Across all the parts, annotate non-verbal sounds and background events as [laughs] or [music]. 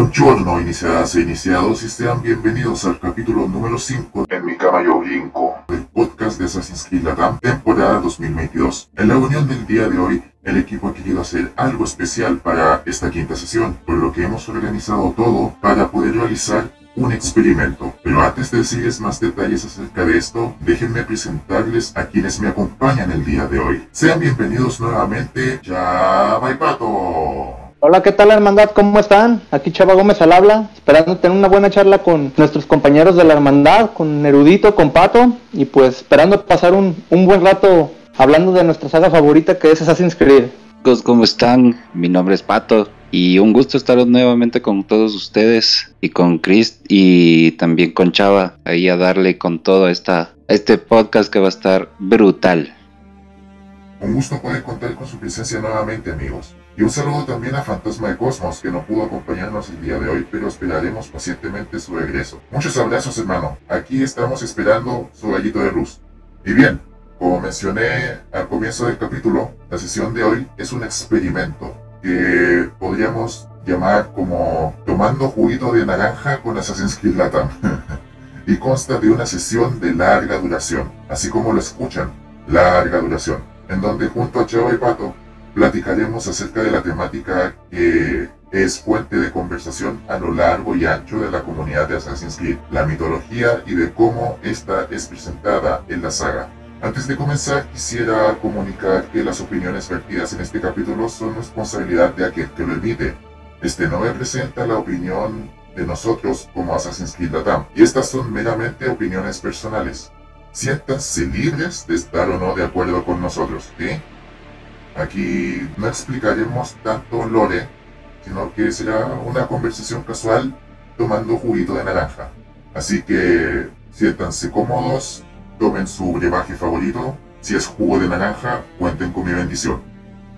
Buongiorno, iniciadas e iniciados, y sean bienvenidos al capítulo número 5 En mi cama yo brinco, del podcast de Assassin's Creed Latam, temporada 2022. En la reunión del día de hoy, el equipo ha querido hacer algo especial para esta quinta sesión, por lo que hemos organizado todo para poder realizar un experimento. Pero antes de decirles más detalles acerca de esto, déjenme presentarles a quienes me acompañan el día de hoy. Sean bienvenidos nuevamente, ya Pato. Hola, ¿qué tal hermandad? ¿Cómo están? Aquí Chava Gómez al habla, esperando tener una buena charla con nuestros compañeros de la hermandad, con Erudito, con Pato, y pues esperando pasar un, buen rato hablando de nuestra saga favorita que es Assassin's Creed. ¿Cómo están? Mi nombre es Pato y un gusto estar nuevamente con todos ustedes y con Chris y también con Chava ahí a darle con todo esta, este podcast que va a estar brutal. Un gusto poder contar con su presencia nuevamente amigos. Y un saludo también a Fantasma de Cosmos, que no pudo acompañarnos el día de hoy, pero esperaremos pacientemente su regreso. Muchos abrazos, hermano. Aquí estamos esperando su gallito de luz. Y bien, como mencioné al comienzo del capítulo, la sesión de hoy es un experimento que podríamos llamar como tomando juguito de naranja con Assassin's Creed Latam. [laughs] y consta de una sesión de larga duración, así como lo escuchan, larga duración, en donde junto a Chava y Pato platicaremos acerca de la temática que es fuente de conversación a lo largo y ancho de la comunidad de Assassin's Creed, la mitología y de cómo esta es presentada en la saga. Antes de comenzar, quisiera comunicar que las opiniones vertidas en este capítulo son responsabilidad de aquel que lo emite. Este no representa la opinión de nosotros como Assassin's Creed Latam, y estas son meramente opiniones personales. Siéntanse libres de estar o no de acuerdo con nosotros, ¿sí? Aquí no explicaremos tanto lore, sino que será una conversación casual tomando juguito de naranja. Así que siéntanse cómodos, tomen su brebaje favorito. Si es jugo de naranja, cuenten con mi bendición.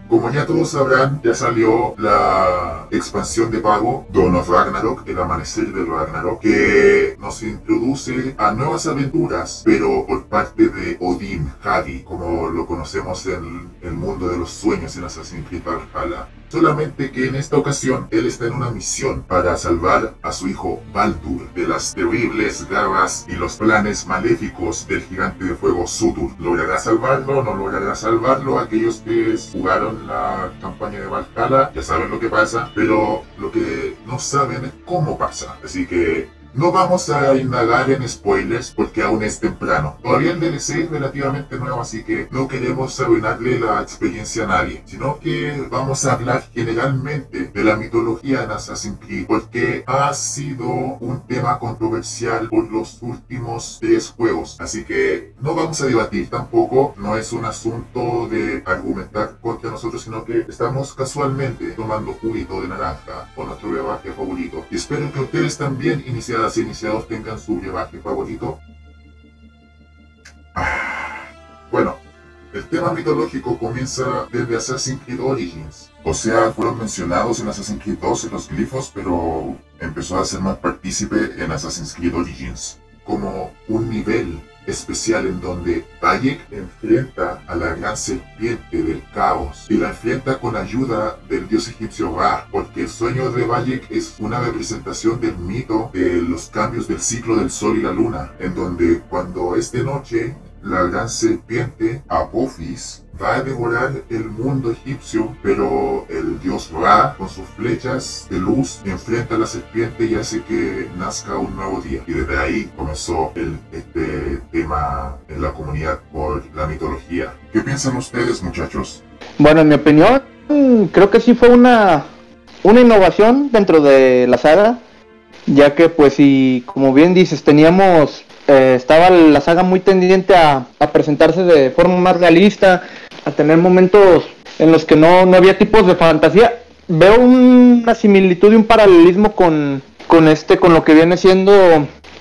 Como ya todos sabrán, ya salió la expansión de pago Dawn of Ragnarok, el amanecer del Ragnarok, que nos introduce a nuevas aventuras, pero por parte de Odin Hadi, como lo conocemos en el mundo de los sueños en Assassin's Creed Valhalla. Solamente que en esta ocasión él está en una misión para salvar a su hijo Baldur de las terribles garras y los planes maléficos del gigante de fuego Sutur. ¿Logrará salvarlo no logrará salvarlo? Aquellos que jugaron la campaña de Valhalla ya saben lo que pasa, pero lo que no saben es cómo pasa. Así que no vamos a indagar en spoilers porque aún es temprano. Todavía el DLC es relativamente nuevo, así que no queremos arruinarle la experiencia a nadie, sino que vamos a hablar generalmente de la mitología en Assassin's Creed porque ha sido un tema controversial por los últimos tres juegos. Así que no vamos a debatir tampoco, no es un asunto de argumentar contra nosotros, sino que estamos casualmente tomando juguito de naranja con nuestro brebaje favorito. Y espero que ustedes también inicien iniciados tengan su brebaje favorito. Ah, bueno, el tema mitológico comienza desde Assassin's Creed Origins. O sea, fueron mencionados en Assassin's Creed 2 en los glifos, pero empezó a ser más partícipe en Assassin's Creed Origins. Como un nivel especial en donde Bayek enfrenta a la gran serpiente del caos y la enfrenta con ayuda del dios egipcio Ra, porque el sueño de Bayek es una representación del mito de los cambios del ciclo del sol y la luna, en donde cuando es de noche la gran serpiente Apophis va a devorar el mundo egipcio, pero el dios Ra, con sus flechas de luz, enfrenta a la serpiente y hace que nazca un nuevo día. Y desde ahí comenzó el, este tema en la comunidad por la mitología. ¿Qué piensan ustedes, muchachos? Bueno, en mi opinión, creo que sí fue una, una innovación dentro de la saga, ya que pues si, como bien dices, teníamos eh, estaba la saga muy tendiente a, presentarse de forma más realista, a tener momentos en los que no, había tipos de fantasía. Veo una similitud y un paralelismo con, con este, con lo que viene siendo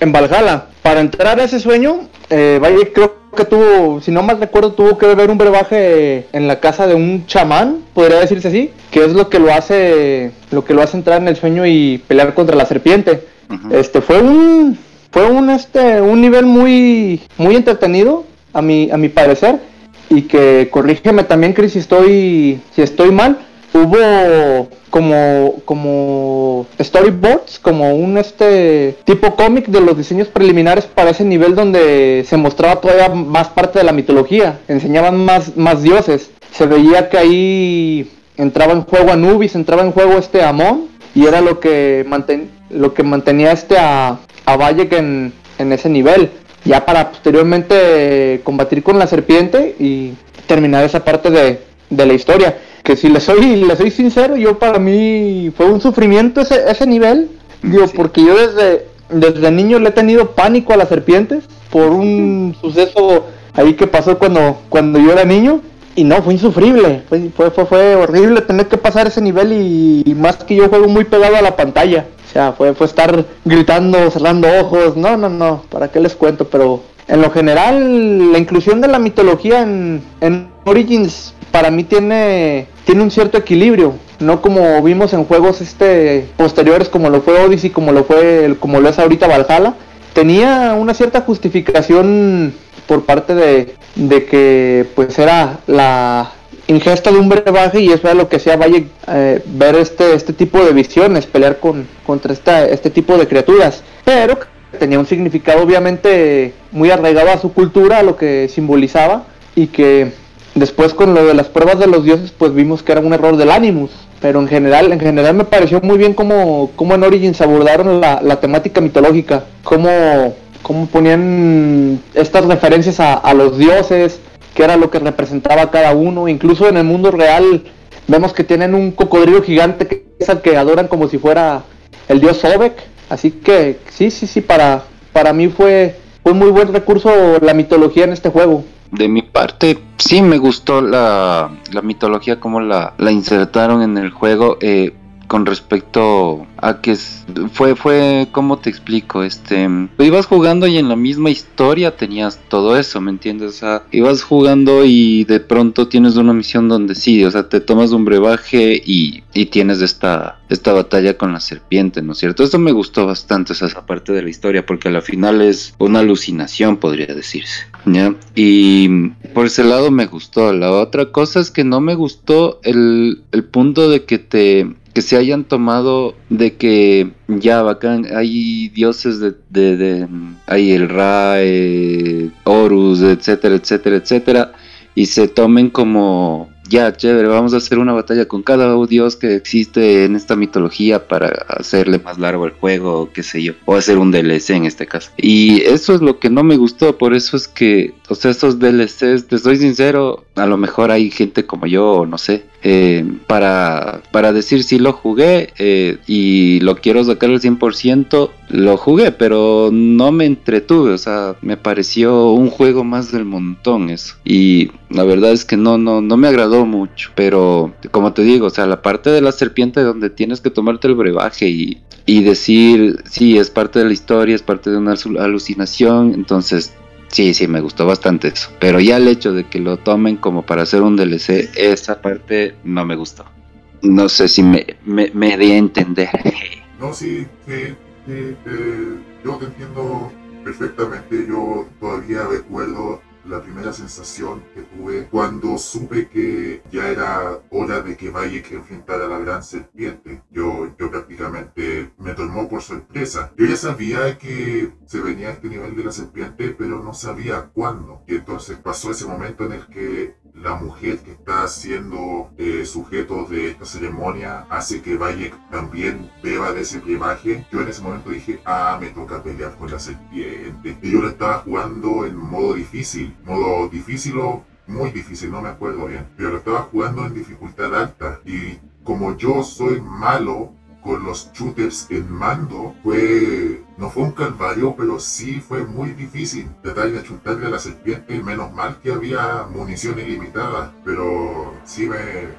en Valhalla. Para entrar a ese sueño, eh, vaya, creo que tuvo, si no mal recuerdo, tuvo que beber un brebaje en la casa de un chamán, podría decirse así, que es lo que lo hace, lo que lo hace entrar en el sueño y pelear contra la serpiente. Este fue un, fue un, este, un nivel muy, muy entretenido a mi, a mi parecer y que corrígeme también, Chris, si estoy, si estoy mal. Hubo como, como storyboards, como un este tipo cómic de los diseños preliminares para ese nivel donde se mostraba todavía más parte de la mitología, enseñaban más, más dioses. Se veía que ahí entraba en juego Anubis, entraba en juego este Amon, y era lo que, manten, lo que mantenía este a, a Bayek en, en ese nivel ya para posteriormente combatir con la serpiente y terminar esa parte de, la historia. Que si le soy, le soy sincero, yo para mí fue un sufrimiento ese, ese nivel, digo, porque yo desde, desde niño le he tenido pánico a las serpientes por un [laughs] suceso ahí que pasó cuando, cuando yo era niño. Y no, fue insufrible, fue, fue, fue, horrible tener que pasar ese nivel y más que yo juego muy pegado a la pantalla. O sea, fue, fue estar gritando, cerrando ojos. No, no, no, ¿para qué les cuento? Pero en lo general, la inclusión de la mitología en, en Origins para mí tiene, tiene un cierto equilibrio. No como vimos en juegos este posteriores como lo fue Odyssey, como lo fue como lo es ahorita Valhalla. Tenía una cierta justificación por parte de, de que pues era la, ingesta de un brebaje y eso era lo que hacía Valle eh, ver este, este tipo de visiones, pelear con, contra esta, este tipo de criaturas. Pero tenía un significado obviamente muy arraigado a su cultura, a lo que simbolizaba y que después con lo de las pruebas de los dioses pues vimos que era un error del Animus. Pero en general, en general me pareció muy bien cómo, cómo en Origins abordaron la, la temática mitológica, cómo, cómo ponían estas referencias a, a los dioses, qué era lo que representaba cada uno. Incluso en el mundo real vemos que tienen un cocodrilo gigante que es al que adoran como si fuera el dios Sobek. Así que sí, sí, sí, para, para mí fue un muy buen recurso la mitología en este juego. De mi parte, sí me gustó la, la mitología, como la, la insertaron en el juego. Eh, con respecto a que fue, fue, ¿cómo te explico? Este, ibas jugando y en la misma historia tenías todo eso, ¿me entiendes? Ibas jugando y de pronto tienes una misión donde sí, o sea, te tomas un brebaje y, y tienes esta, esta batalla con la serpiente, ¿no es cierto? Esto me gustó bastante, esa parte de la historia, porque al final es una alucinación, podría decirse. ¿Ya? Y por ese lado me gustó. La otra cosa es que no me gustó el, el punto de que te que se hayan tomado de que ya bacán, hay dioses de, de, hay el Ra, Horus, etcétera, etcétera, etcétera, y se tomen como ya, chévere, vamos a hacer una batalla con cada dios que existe en esta mitología para hacerle más largo el juego, qué sé yo, o hacer un DLC en este caso. Y eso es lo que no me gustó, por eso es que, o sea, estos DLCs, te soy sincero, a lo mejor hay gente como yo, no sé, eh, para, para decir si lo jugué eh, y lo quiero sacar al 100%, lo jugué, pero no me entretuve, o sea, me pareció un juego más del montón eso. Y la verdad es que no, no, no me agradó mucho, pero como te digo, o sea, la parte de la serpiente donde tienes que tomarte el brebaje y, y decir, sí, es parte de la historia, es parte de una alucinación, entonces Sí, sí, me gustó bastante eso. Pero ya el hecho de que lo tomen como para hacer un DLC, esa parte no me gustó. No sé si me, me, me di a entender. [laughs] No, sí, sí, sí. Eh, yo te entiendo perfectamente. Yo todavía recuerdo la primera sensación que tuve cuando supe que ya era hora de que Bayek enfrentara a la gran serpiente. Yo, yo prácticamente me tomó por sorpresa. Yo ya sabía que se venía este nivel de la serpiente, pero no sabía cuándo. Y entonces pasó ese momento en el que la mujer que está siendo eh, sujeto de esta ceremonia hace que Bayek también beba de ese primaje. Yo en ese momento dije, ah, me toca pelear con la serpiente. Y yo lo estaba jugando en modo difícil, modo difícil o muy difícil, no me acuerdo bien, pero estaba jugando en dificultad alta. Y como yo soy malo con los shooters en mando, fue no fue un calvario, pero sí fue muy difícil tratar de achuntarle a la serpiente. Menos mal que había munición ilimitada, pero sí me,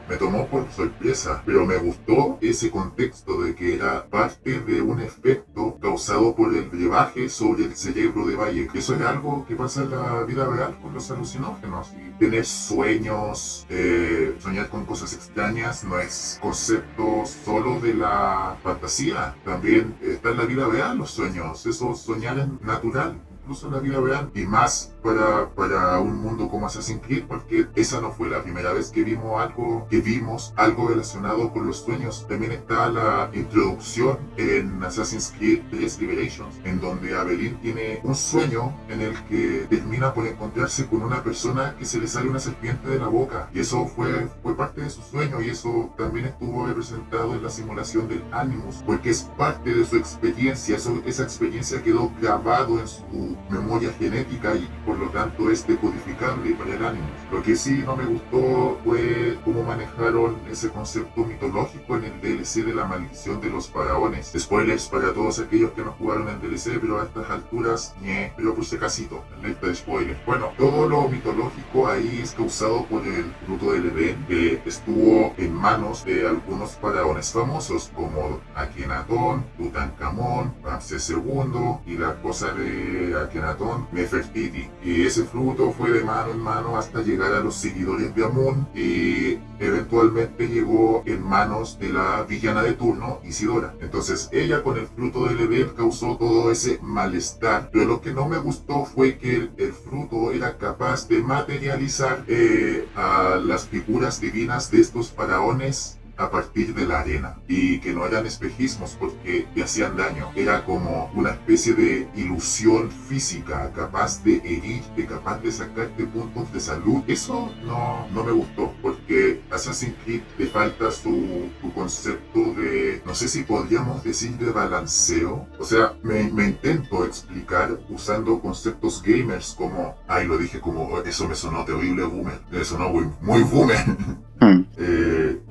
me tomó por sorpresa. Pero me gustó ese contexto de que era parte de un efecto causado por el brebaje sobre el cerebro de Valle. Eso es algo que pasa en la vida real con los alucinógenos. Y tener sueños, eh, soñar con cosas extrañas, no es concepto solo de la fantasía. También está en la vida real los sueños. Eso soñar es natural incluso en la vida real y más para, para un mundo como Assassin's Creed porque esa no fue la primera vez que vimos algo que vimos algo relacionado con los sueños. También está la introducción en Assassin's Creed 3 Liberations en donde Abelín tiene un sueño en el que termina por encontrarse con una persona que se le sale una serpiente de la boca. Y eso fue, fue parte de su sueño y eso también estuvo representado en la simulación del Animus porque es parte de su experiencia. Eso, esa experiencia quedó grabado en su memoria genética y por lo tanto es decodificable para el ánimo. Lo que sí no me gustó fue cómo manejaron ese concepto mitológico en el DLC de la maldición de los faraones. Spoilers para todos aquellos que no jugaron el DLC, pero a estas alturas, nie, pero puse casito, en de spoilers. Bueno, todo lo mitológico ahí es causado por el fruto del Edén que estuvo en manos de algunos faraones famosos como Akenatón, Tutankamón, Ramsés II y la cosa de Akenatón, Nefertiti. Y ese fruto fue de mano en mano hasta llegar a los seguidores de Amón y eventualmente llegó en manos de la villana de turno, Isidora. Entonces ella con el fruto del Edén causó todo ese malestar. Pero lo que no me gustó fue que el, fruto era capaz de materializar eh, a las figuras divinas de estos faraones a partir de la arena y que no eran espejismos porque te hacían daño. Era como una especie de ilusión física capaz de herirte, capaz de sacarte puntos de salud. Eso no, no me gustó porque Assassin's Creed le falta su, su concepto de, no sé si podríamos decir de balanceo. O sea, me, me intento explicar usando conceptos gamers como, ay, lo dije como, eso me sonó terrible boomer, me sonó muy, muy boomer. [laughs]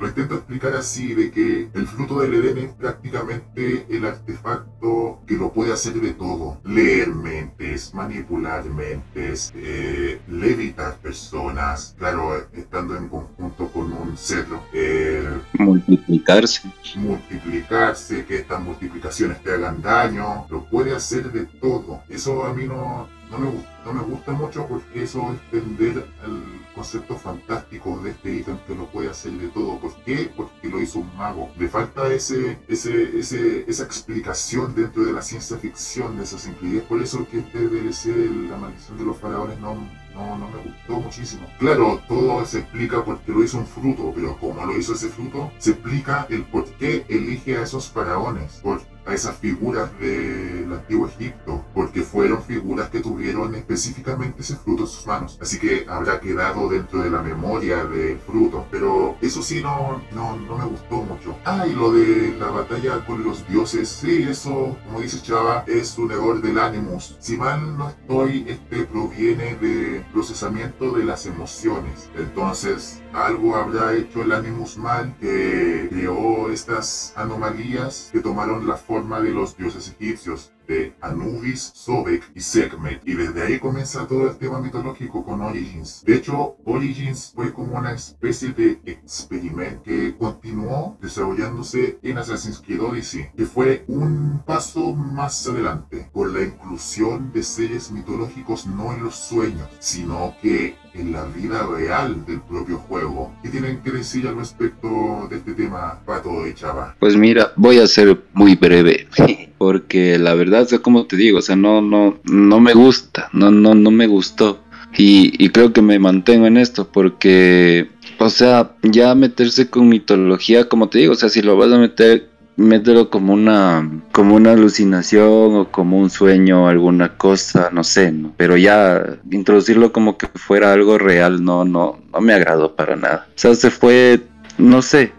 Lo intento explicar así, de que el fruto del Edén es prácticamente el artefacto que lo puede hacer de todo. Leer mentes, manipular mentes, eh, levitar personas, claro, estando en conjunto con un cetro. Eh, multiplicarse. Multiplicarse, que estas multiplicaciones te hagan daño, lo puede hacer de todo. Eso a mí no, no me, no me gusta mucho porque eso es tender al concepto fantástico de este ítem que lo puede hacer de todo. ¿Por qué? Porque lo hizo un mago. Le falta ese, ese, ese, esa explicación dentro de la ciencia ficción de esas Es Por eso que este DLC, La maldición de los faraones, no, no, no me gustó muchísimo. Claro, todo se explica porque lo hizo un fruto, pero como lo hizo ese fruto, se explica el por qué elige a esos faraones. A esas figuras del antiguo Egipto, porque fueron figuras que tuvieron específicamente ese fruto en sus manos. Así que habrá quedado dentro de la memoria del fruto. Pero eso sí no, no, no me gustó mucho. Ah, y lo de la batalla con los dioses, sí, eso, como dice Chava, es un error del Animus. Si mal no estoy, este proviene de procesamiento de las emociones. Entonces, algo habrá hecho el Animus mal que creó estas anomalías que tomaron la forma de los dioses egipcios de Anubis, Sobek y Sekhmet. Y desde ahí comienza todo el tema mitológico con Origins. De hecho, Origins fue como una especie de experimento que continuó desarrollándose en Assassin's Creed Odyssey, que fue un paso más adelante, con la inclusión de seres mitológicos no en los sueños, sino que en la vida real del propio juego. ¿Qué tienen que decir al respecto de este tema, Pato y Chava? Pues mira, voy a ser muy breve, [laughs] porque la verdad, o como te digo, o sea, no, no, no me gusta, no, no, no me gustó. Y, y creo que me mantengo en esto porque, o sea, ya meterse con mitología, como te digo, o sea, si lo vas a meter mételo como una como una alucinación o como un sueño alguna cosa no sé ¿no? pero ya introducirlo como que fuera algo real no no no me agradó para nada o sea se fue no sé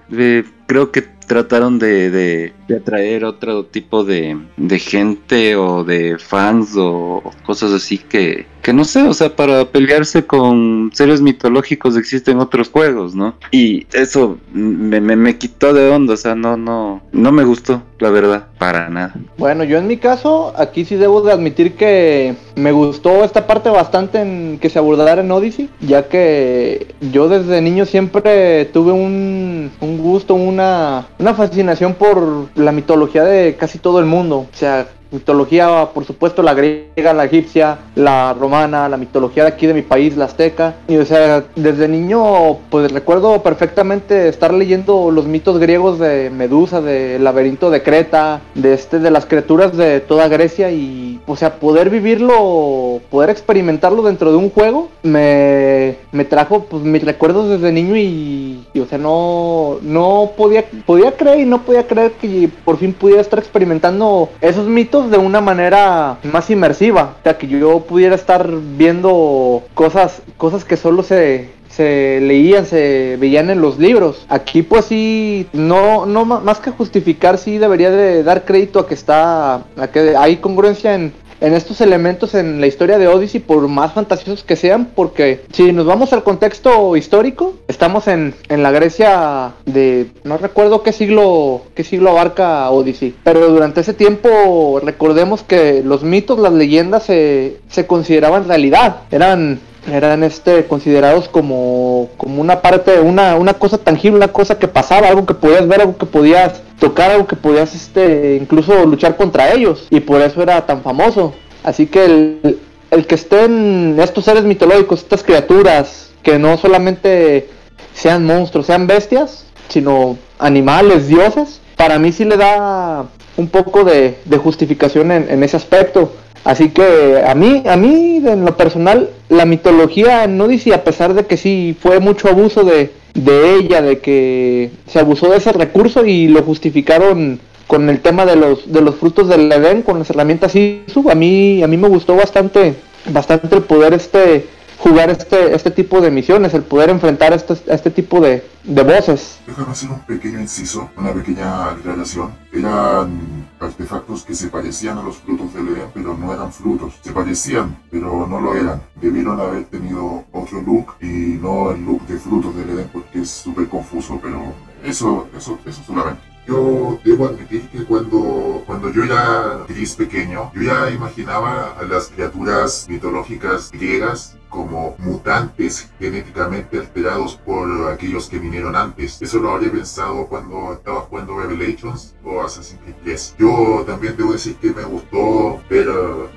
creo que trataron de, de, de, atraer otro tipo de, de gente o de fans o cosas así que que no sé, o sea, para pelearse con seres mitológicos existen otros juegos, ¿no? Y eso me, me, quitó de onda, o sea, no, no, no me gustó, la verdad, para nada. Bueno, yo en mi caso, aquí sí debo de admitir que me gustó esta parte bastante en que se abordara en Odyssey, ya que yo desde niño siempre tuve un, un gusto, una, una fascinación por la mitología de casi todo el mundo. O sea, mitología, por supuesto, la griega, la egipcia, la romana, la mitología de aquí de mi país, la azteca. Y o sea, desde niño, pues recuerdo perfectamente estar leyendo los mitos griegos de Medusa, del laberinto de Creta, de este, de las criaturas de toda Grecia. Y, o sea, poder vivirlo, poder experimentarlo dentro de un juego, me, me trajo, pues, mis recuerdos desde niño. Y, o sea, no, no podía, podía creer y no podía creer que por fin pudiera estar experimentando esos mitos de una manera más inmersiva, o sea, que yo pudiera estar viendo cosas, cosas que solo se, se leían, se veían en los libros. Aquí pues sí, no, no más que justificar, sí debería de dar crédito a que está, a que hay congruencia en, en estos elementos en la historia de Odyssey, por más fantasiosos que sean, porque si nos vamos al contexto histórico, estamos en, en la Grecia de, no recuerdo qué siglo, qué siglo abarca Odyssey, pero durante ese tiempo recordemos que los mitos, las leyendas se, se consideraban realidad, eran eran este considerados como, como una parte, una, una cosa tangible, una cosa que pasaba, algo que podías ver, algo que podías tocar, algo que podías este incluso luchar contra ellos, y por eso era tan famoso. Así que el, el que estén estos seres mitológicos, estas criaturas, que no solamente sean monstruos, sean bestias, sino animales, dioses, para mí sí le da un poco de, de justificación en, en ese aspecto. Así que a mí, a mí en lo personal, la mitología no dice, a pesar de que sí fue mucho abuso de, de ella, de que se abusó de ese recurso y lo justificaron con el tema de los, de los frutos del Edén, con las herramientas ISU, a mí, a mí me gustó bastante, bastante el poder este jugar este, este tipo de misiones, el poder enfrentar este, este tipo de, de voces. Déjame hacer un pequeño inciso, una pequeña aclaración. Eran artefactos que se parecían a los frutos del Edén, pero no eran frutos. Se parecían, pero no lo eran. Debieron haber tenido otro look y no el look de frutos del Edén porque es súper confuso, pero eso, eso, eso solamente. Yo debo admitir que cuando, cuando yo era gris pequeño, yo ya imaginaba a las criaturas mitológicas griegas como mutantes genéticamente alterados por aquellos que vinieron antes. Eso lo habría pensado cuando estaba jugando Revelations o Assassin's Creed 3. Yo también debo decir que me gustó ver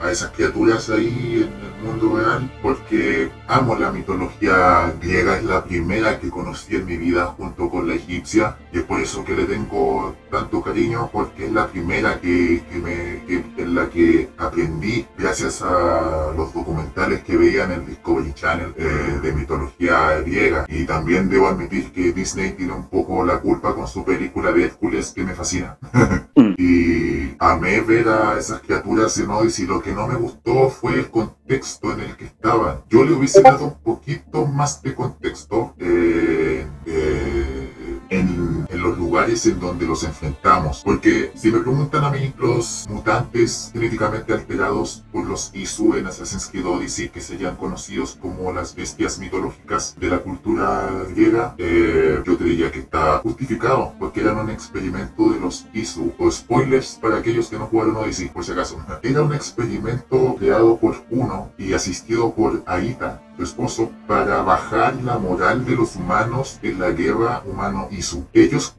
a esas criaturas ahí en el mundo real porque amo la mitología griega, es la primera que conocí en mi vida junto con la egipcia y es por eso que le tengo tanto cariño porque es la primera que, que me, que, en la que aprendí gracias a los documentales que veía en el Discovery Channel eh, de mitología griega. Y también debo admitir que Disney tiene un poco la culpa con su película de Hércules que me fascina. [laughs] y amé ver a esas criaturas en Odyssey. Lo que no me gustó fue el contexto en el que estaban. Yo le hubiese dado un poquito más de contexto. Eh, eh, en, en, los lugares en donde los enfrentamos. Porque si me preguntan a mí, los mutantes genéticamente alterados por los Isu en Assassin's Creed Odyssey, que serían conocidos como las bestias mitológicas de la cultura griega, eh, yo te diría que está justificado, porque eran un experimento de los Isu. O spoilers para aquellos que no jugaron Odyssey, por si acaso. Era un experimento creado por uno y asistido por Aita, su esposo, para bajar la moral de los humanos en la guerra humano Isu.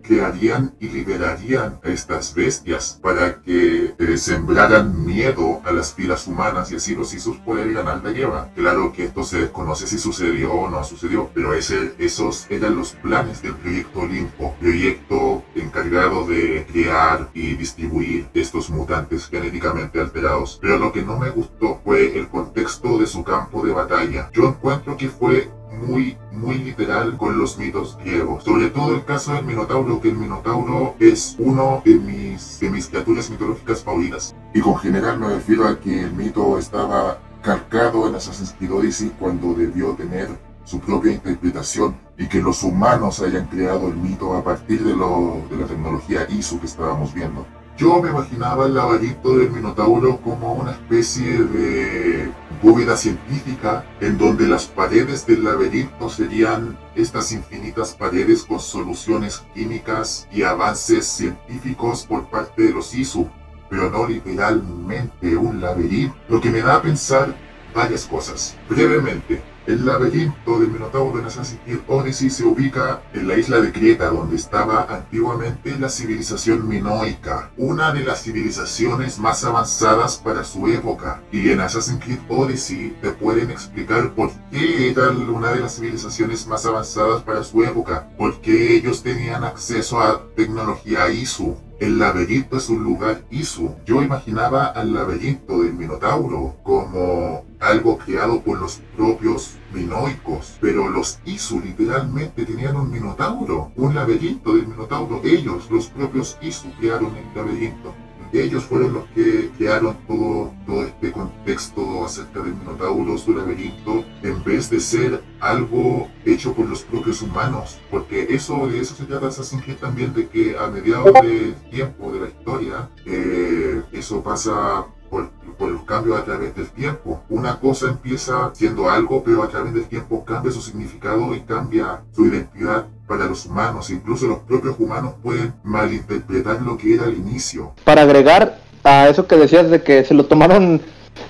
Crearían y liberarían a estas bestias para que eh, sembraran miedo a las filas humanas y así los Isus pueden ganar la guerra. Claro que esto se desconoce si sucedió o no sucedió, pero esos eran los planes del proyecto Olimpo, proyecto encargado de crear y distribuir estos mutantes genéticamente alterados. Pero lo que no me gustó fue el contexto de su campo de batalla. Yo encuentro que fue muy, muy literal con los mitos griegos. Sobre todo el caso del Minotauro, que el Minotauro es uno de mis, de mis criaturas mitológicas favoritas. Y con general me refiero a que el mito estaba calcado en Assassin's Creed Odyssey cuando debió tener su propia interpretación y que los humanos hayan creado el mito a partir de, lo, de la tecnología ISO que estábamos viendo. Yo me imaginaba el laberinto del Minotauro como una especie de bóveda científica en donde las paredes del laberinto serían estas infinitas paredes con soluciones químicas y avances científicos por parte de los ISU, pero no literalmente un laberinto, lo que me da a pensar varias cosas. Brevemente, el laberinto del Minotauro Assassin's Creed Odyssey se ubica en la isla de Creta, donde estaba antiguamente la civilización minoica, una de las civilizaciones más avanzadas para su época. Y en Assassin's Creed Odyssey te pueden explicar por qué era una de las civilizaciones más avanzadas para su época, porque ellos tenían acceso a tecnología ISU, el laberinto es un lugar ISU. Yo imaginaba al laberinto del Minotauro como algo creado por los propios minoicos, pero los Isu literalmente tenían un minotauro, un laberinto del minotauro. Ellos, los propios Isu, crearon el laberinto. Ellos fueron los que crearon todo, todo este contexto acerca del Minotauro, su laberinto, en vez de ser algo hecho por los propios humanos. Porque eso de eso se trata Assassin's Creed también, de que a mediados del tiempo de la historia, eh, eso pasa por, los cambios a través del tiempo. Una cosa empieza siendo algo, pero a través del tiempo cambia su significado y cambia su identidad para los humanos. Incluso los propios humanos pueden malinterpretar lo que era al inicio. Para agregar a eso que decías de que se lo tomaron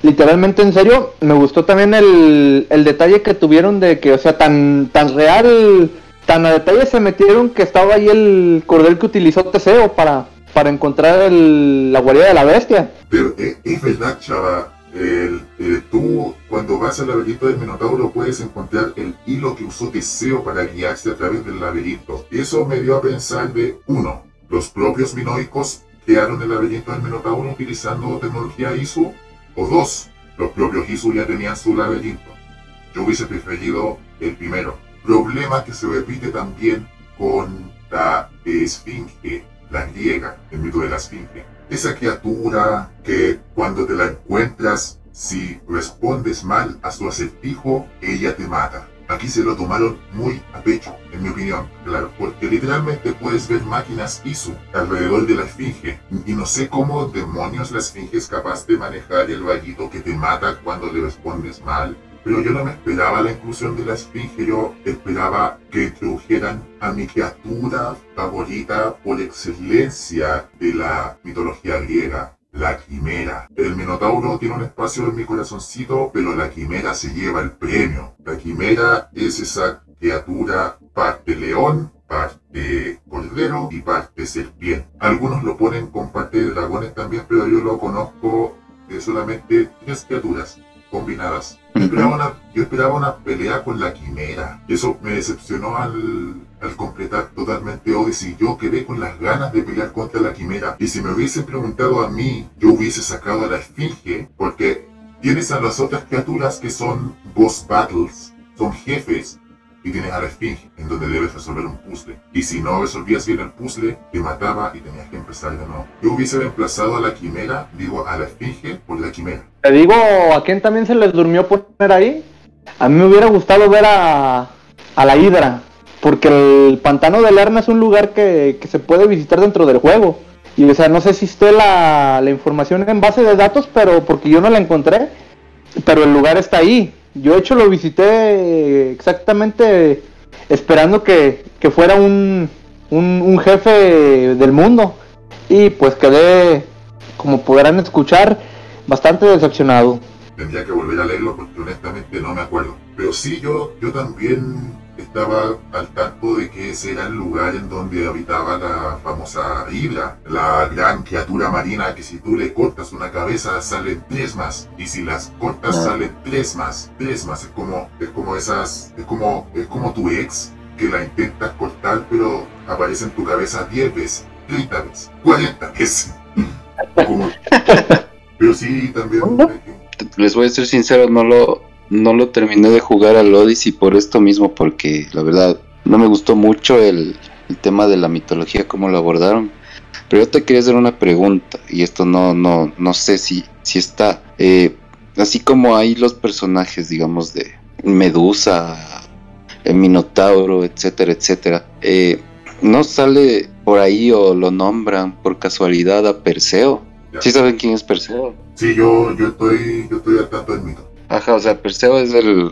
literalmente en serio, me gustó también el, el detalle que tuvieron de que, o sea, tan, tan real, tan a detalle se metieron que estaba ahí el cordel que utilizó Teseo para, para encontrar la guarida de la bestia. Pero eh, es, verdad, chava. Tú, cuando vas al laberinto del Minotauro, puedes encontrar el hilo que usó Teseo para guiarse a través del laberinto. Eso me dio a pensar de, uno, los propios minoicos crearon el laberinto del Minotauro utilizando tecnología ISU, o dos, los propios ISU ya tenían su laberinto. Yo hubiese preferido el primero. Problema que se repite también con la Esfinge la griega, el mito de la esfinge. Esa criatura que cuando te la encuentras, si respondes mal a su acertijo, ella te mata. Aquí se lo tomaron muy a pecho, en mi opinión, claro, porque literalmente puedes ver máquinas ISU alrededor de la esfinge, y no sé cómo demonios la esfinge es capaz de manejar el vallito que te mata cuando le respondes mal, pero yo no me esperaba la inclusión de la esfinge, yo esperaba que introdujeran a mi criatura favorita por excelencia de la mitología griega, la quimera. El Minotauro tiene un espacio en mi corazoncito, pero la quimera se lleva el premio. La quimera es esa criatura parte león, parte cordero y parte serpiente. Algunos lo ponen con parte de dragones también, pero yo lo conozco de solamente tres criaturas combinadas. Yo esperaba, una, yo esperaba una pelea con la quimera. Eso me decepcionó al, al completar totalmente Odyssey. Yo quedé con las ganas de pelear contra la quimera. Y si me hubiesen preguntado a mí, yo hubiese sacado a la esfinge. Porque tienes a las otras criaturas que son boss battles, son jefes y tienes a la Esfinge, en donde debes resolver un puzzle. Y si no resolvías bien el puzzle, te mataba y tenías que empezar de nuevo. Yo hubiese reemplazado a la Quimera, digo a la Esfinge, por la Quimera. Te digo, ¿a quién también se les durmió poner ahí? A mí me hubiera gustado ver a, a la Hidra, porque el pantano de Lerna es un lugar que, que se puede visitar dentro del juego. Y o sea, no sé si esté la, la información en base de datos, pero porque yo no la encontré, pero el lugar está ahí. Yo de hecho lo visité exactamente esperando que, que fuera un, un, un, jefe del mundo. Y pues quedé, como podrán escuchar, bastante decepcionado. Tendría que volver a leerlo porque honestamente no me acuerdo. Pero sí, yo, yo también estaba al tanto de que ese era el lugar en donde habitaba la famosa Hidra, la gran criatura marina que si tú le cortas una cabeza salen tres más y si las cortas salen tres más, tres más, es como es como esas es como es como tu ex que la intentas cortar pero aparece en tu cabeza 10 veces, 30 veces, 40 veces. [laughs] Como, [laughs] pero sí también les voy a ser sincero, no lo no lo terminé de jugar al Odyssey por esto mismo, porque la verdad no me gustó mucho el, tema de la mitología, cómo lo abordaron. Pero yo te quería hacer una pregunta, y esto no, no, no sé si, si está. Eh, así como hay los personajes, digamos, de Medusa, el Minotauro, etcétera, etcétera. Eh, no sale por ahí o lo nombran por casualidad a Perseo. ¿Sí saben quién es Perseo? Sí, yo, yo estoy, yo estoy al tanto. Ajá, o sea, Perseo es el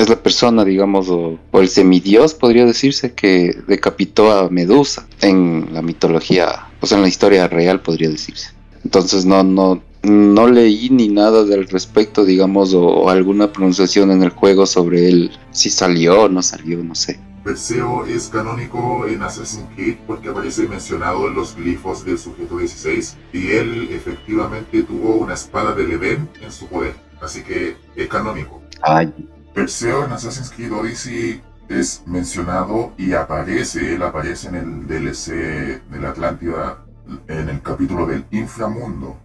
es la persona, digamos, o, el semidios, podría decirse, que decapitó a Medusa en la mitología, o sea, en la historia real, podría decirse. Entonces no, no, no leí ni nada del respecto, digamos, o, alguna pronunciación en el juego sobre él, si salió o no salió, no sé. Perseo es canónico en Assassin's Creed porque aparece mencionado en los glifos del sujeto 16 y él efectivamente tuvo una espada de Leven en su poder, así que es canónico. Ay. Perseo en Assassin's Creed Odyssey es mencionado y aparece, él aparece en el DLC de la Atlántida en el capítulo del inframundo.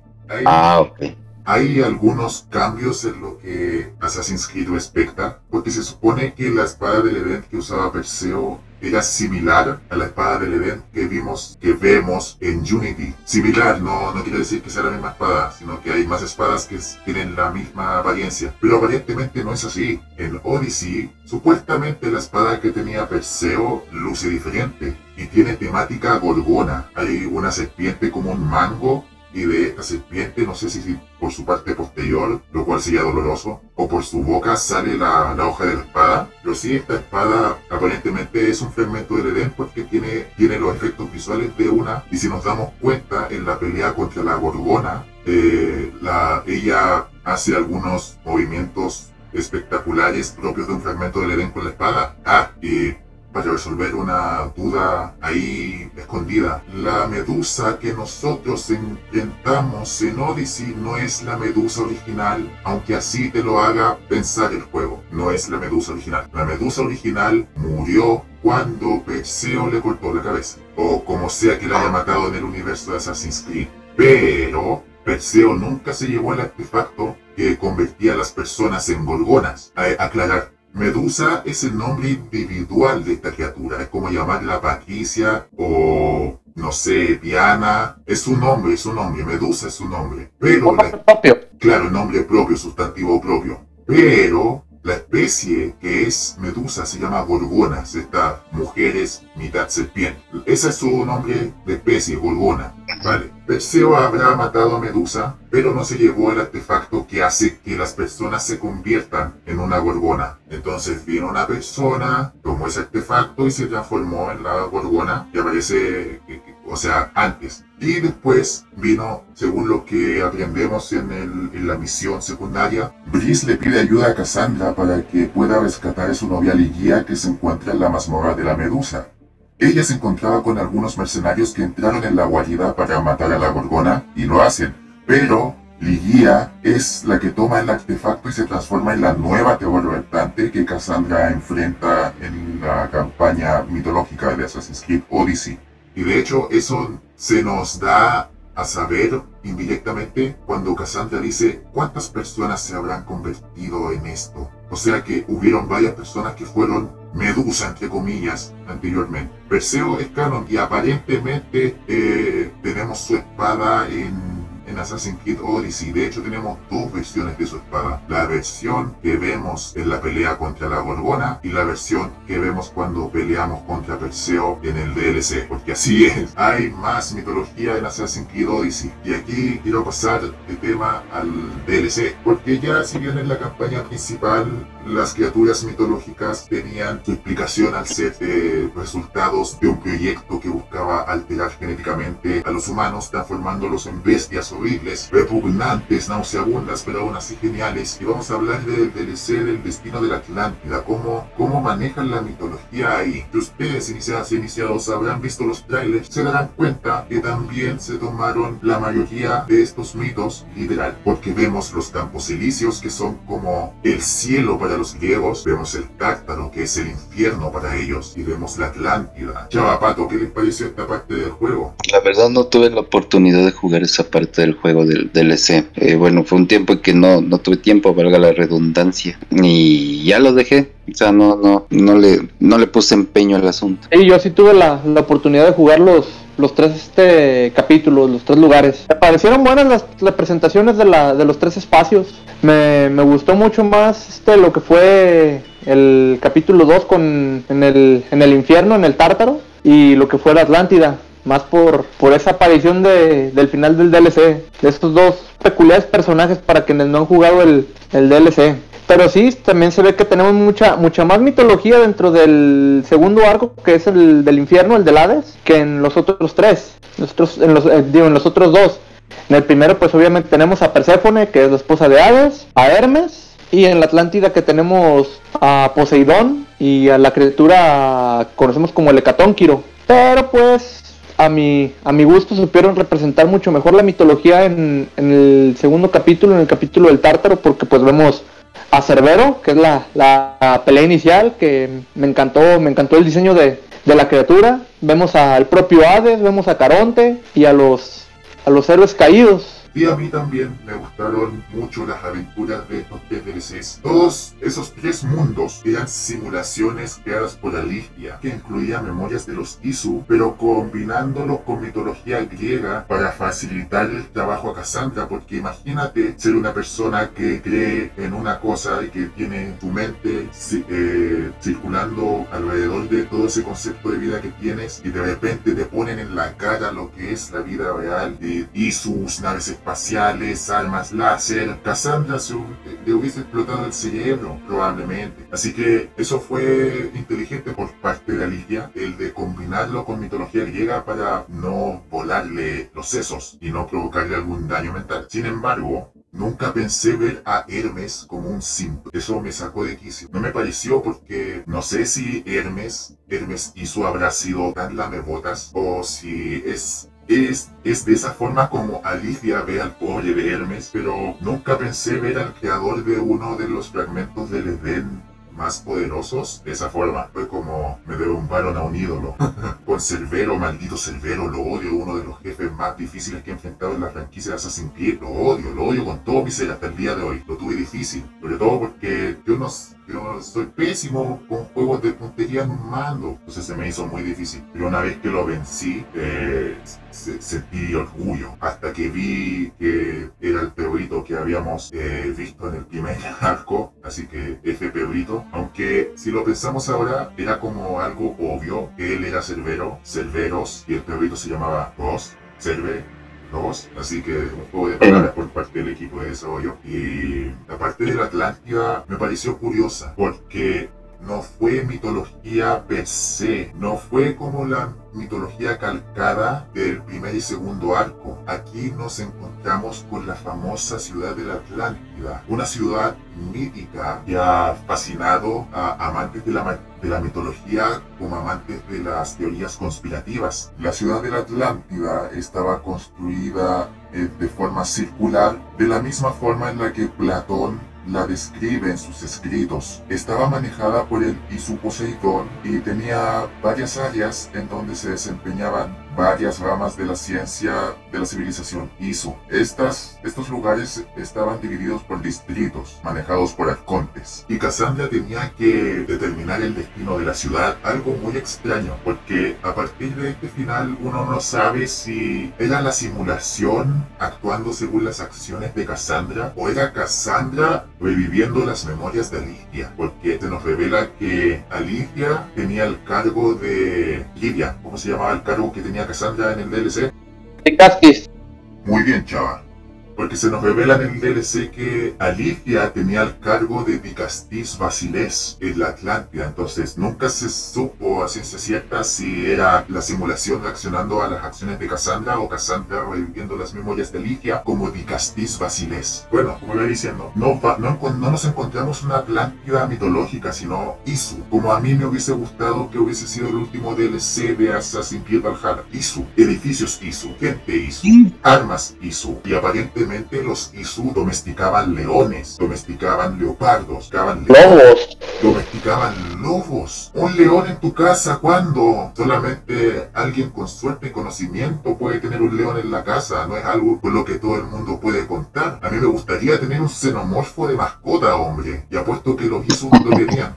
ah, ok. Hay algunos cambios en lo que Assassin's Creed respecta, porque se supone que la espada del Edén que usaba Perseo era similar a la espada del Edén que vimos, que vemos en Unity. Similar, no, no quiere decir que sea la misma espada, sino que hay más espadas que tienen la misma apariencia. Pero aparentemente no es así. En Odyssey, supuestamente la espada que tenía Perseo luce diferente y tiene temática gorgona. Hay una serpiente como un mango y de esta serpiente, no sé si por su parte posterior, lo cual sería doloroso, o por su boca sale la, hoja de la espada. Pero sí, esta espada aparentemente es un fragmento del Edén porque tiene, tiene los efectos visuales de una. Y si nos damos cuenta, en la pelea contra la Gorgona, eh, la, ella hace algunos movimientos espectaculares propios de un fragmento del Edén con la espada. Ah, para resolver una duda ahí escondida. La medusa que nosotros enfrentamos en Odyssey no es la medusa original, aunque así te lo haga pensar el juego. No es la medusa original. La medusa original murió cuando Perseo le cortó la cabeza. O como sea que la haya matado en el universo de Assassin's Creed. Pero Perseo nunca se llevó el artefacto que convertía a las personas en gorgonas. A aclarar, Medusa es el nombre individual de esta criatura, es como llamarla Patricia o, no sé, Diana. Es un nombre, es un nombre, Medusa es un nombre. Pero... propio. Claro, nombre propio, sustantivo propio. Pero la especie que es Medusa se llama Gorgonas, esta mujer es mitad serpiente. Ese es su nombre de especie, Gorgona. Vale. Perseo habrá matado a Medusa, pero no se llevó el artefacto que hace que las personas se conviertan en una gorgona. Entonces vino una persona, tomó ese artefacto y se transformó en la gorgona que aparece, o sea, antes. Y después vino, según lo que aprendemos en, la misión secundaria, Brice le pide ayuda a Cassandra para que pueda rescatar a su novia Ligia que se encuentra en la mazmorra de la Medusa. Ella se encontraba con algunos mercenarios que entraron en la guarida para matar a la Gorgona, y lo hacen, pero Ligia es la que toma el artefacto y se transforma en la nueva terrorvertante que Cassandra enfrenta en la campaña mitológica de Assassin's Creed Odyssey. Y de hecho eso se nos da a saber indirectamente cuando Cassandra dice cuántas personas se habrán convertido en esto. O sea que hubieron varias personas que fueron Medusa, entre comillas, anteriormente. Perseo es canon y aparentemente eh, tenemos su espada en en Assassin's Creed Odyssey. De hecho, tenemos dos versiones de su espada. La versión que vemos en la pelea contra la Gorgona y la versión que vemos cuando peleamos contra Perseo en el DLC. Porque así [laughs] es, hay más mitología en Assassin's Creed Odyssey. Y aquí quiero pasar el tema al DLC. Porque ya si bien en la campaña principal las criaturas mitológicas tenían su explicación al ser resultados de un proyecto que buscaba alterar genéticamente a los humanos, transformándolos en bestias horribles, repugnantes, nauseabundas, pero aún así geniales. Y vamos a hablar del DLC del destino de la Atlántida, cómo, cómo manejan la mitología ahí. Si ustedes, iniciados e iniciados, habrán visto los trailers, se darán cuenta que también se tomaron la mayoría de estos mitos literal, porque vemos los campos elíseos que son como el cielo para los griegos, vemos el Tártaro que es el infierno para ellos, y vemos la Atlántida. Chava Pato, ¿qué les pareció esta parte del juego? La verdad no tuve la oportunidad de jugar esa parte del juego del DLC. Eh, bueno, fue un tiempo que no, no tuve tiempo, valga la redundancia. Y ya lo dejé. O sea, no, no, no le, no le puse empeño al asunto. Y yo sí tuve la, la oportunidad de jugar los, los tres este, capítulos, los tres lugares. Me parecieron buenas las, las presentaciones de, la, de los tres espacios. Me, me gustó mucho más este, lo que fue el capítulo 2 con, en, el, en el infierno, en el tártaro, y lo que fue la Atlántida más por, por esa aparición de, del final del DLC, de estos dos peculiares personajes para quienes no han jugado el, el DLC. Pero sí, también se ve que tenemos mucha mucha más mitología dentro del segundo arco, que es el del infierno, el del Hades, que en los otros tres, nosotros, en los, eh, digo, en los otros dos. En el primero, pues obviamente tenemos a Perséfone, que es la esposa de Hades, a Hermes, y en la Atlántida que tenemos a Poseidón y a la criatura conocemos como el Hecatónquiro. Pero pues a mi, a mi gusto supieron representar mucho mejor la mitología en, en el segundo capítulo, en el capítulo del Tártaro, porque pues vemos a Cerbero, que es la, la pelea inicial, que me encantó, me encantó el diseño de, de la criatura. Vemos al propio Hades, vemos a Caronte y a los, a los héroes caídos. Y a mí también me gustaron mucho las aventuras de estos tres DLCs. Todos esos tres mundos eran simulaciones creadas por Alicia, que incluían memorias de los Isu, pero combinándolos con mitología griega para facilitar el trabajo a Cassandra, porque imagínate ser una persona que cree en una cosa y que tiene su mente eh, circulando alrededor de todo ese concepto de vida que tienes y de repente te ponen en la cara lo que es la vida real de Isus, naves espaciales, armas láser. Cassandra se, le hubiese explotado el cerebro, probablemente. Así que eso fue inteligente por parte de Alicia, el de combinarlo con mitología griega para no volarle los sesos y no provocarle algún daño mental. Sin embargo, Nunca pensé ver a Hermes como un simple. Eso me sacó de quicio. No me pareció porque no sé si Hermes, Hermes hizo habrá sido tan lamebotas o si es es, es de esa forma como Alicia ve al pobre de Hermes, pero nunca pensé ver al creador de uno de los fragmentos del Edén más poderosos de esa forma. Fue como me derrumbaron a un ídolo. [laughs] Con Cervero, maldito Cervero, lo odio, uno de los jefes más difíciles que he enfrentado en la franquicia de. Lo odio, lo odio con todo mi ser hasta el día de hoy. Lo tuve difícil, sobre todo porque yo no yo soy pésimo con juegos de puntería en mando. Entonces se me hizo muy difícil. Pero una vez que lo vencí, eh, sentí orgullo. Hasta que vi que era el peorito que habíamos eh, visto en el primer [laughs] arco. Así que ese peorito. Aunque si lo pensamos ahora, era como algo obvio. Él era Cerbero, Cerberos. Y el peorito se llamaba Ross. Cerve, así que un juego de palabras por parte del equipo de desarrollo. Y la parte de la Atlántida me pareció curiosa, porque no fue mitología per se, no fue como la mitología calcada del primer y segundo arco. Aquí nos encontramos con la famosa ciudad de la Atlántida, una ciudad mítica que ha fascinado a amantes de la, de la mitología como amantes de las teorías conspirativas. La ciudad de la Atlántida estaba construida eh, de forma circular, de la misma forma en la que Platón la describe en sus escritos. Estaba manejada por el Isu Poseidón y tenía varias áreas en donde se desempeñaban varias ramas de la ciencia de la civilización Isu. Estas, estos lugares estaban divididos por distritos, manejados por arcontes. Y Cassandra tenía que determinar el destino de la ciudad, algo muy extraño, porque a partir de este final uno no sabe si era la simulación actuando según las acciones de Cassandra o era Cassandra reviviendo las memorias de Alicia, porque se nos revela que Alicia tenía el cargo de Lidia, ¿cómo se llamaba el cargo que tenía Cassandra en el DLC? De Castis. Muy bien, chaval porque se nos revela en el DLC que Alicia tenía el cargo de Dicastis Basiles en la Atlántida, entonces nunca se supo a ciencia cierta si era la simulación reaccionando a las acciones de Cassandra o Cassandra reviviendo las memorias de Alicia como Dicastis Basiles. Bueno, como iba diciendo, no, no, no nos encontramos una Atlántida mitológica, sino Isu, como a mí me hubiese gustado que hubiese sido el último DLC de Assassin's Creed Valhalla. Isu, edificios Isu, gente Isu, armas Isu, y los Isu domesticaban leones, domesticaban leopardos, domesticaban lobos. Domesticaban lobos. Un león en tu casa, cuando Solamente alguien con suerte y conocimiento puede tener un león en la casa. No es algo con lo que todo el mundo puede contar. A mí me gustaría tener un xenomorfo de mascota, hombre. Y apuesto que los Isu lo tenían.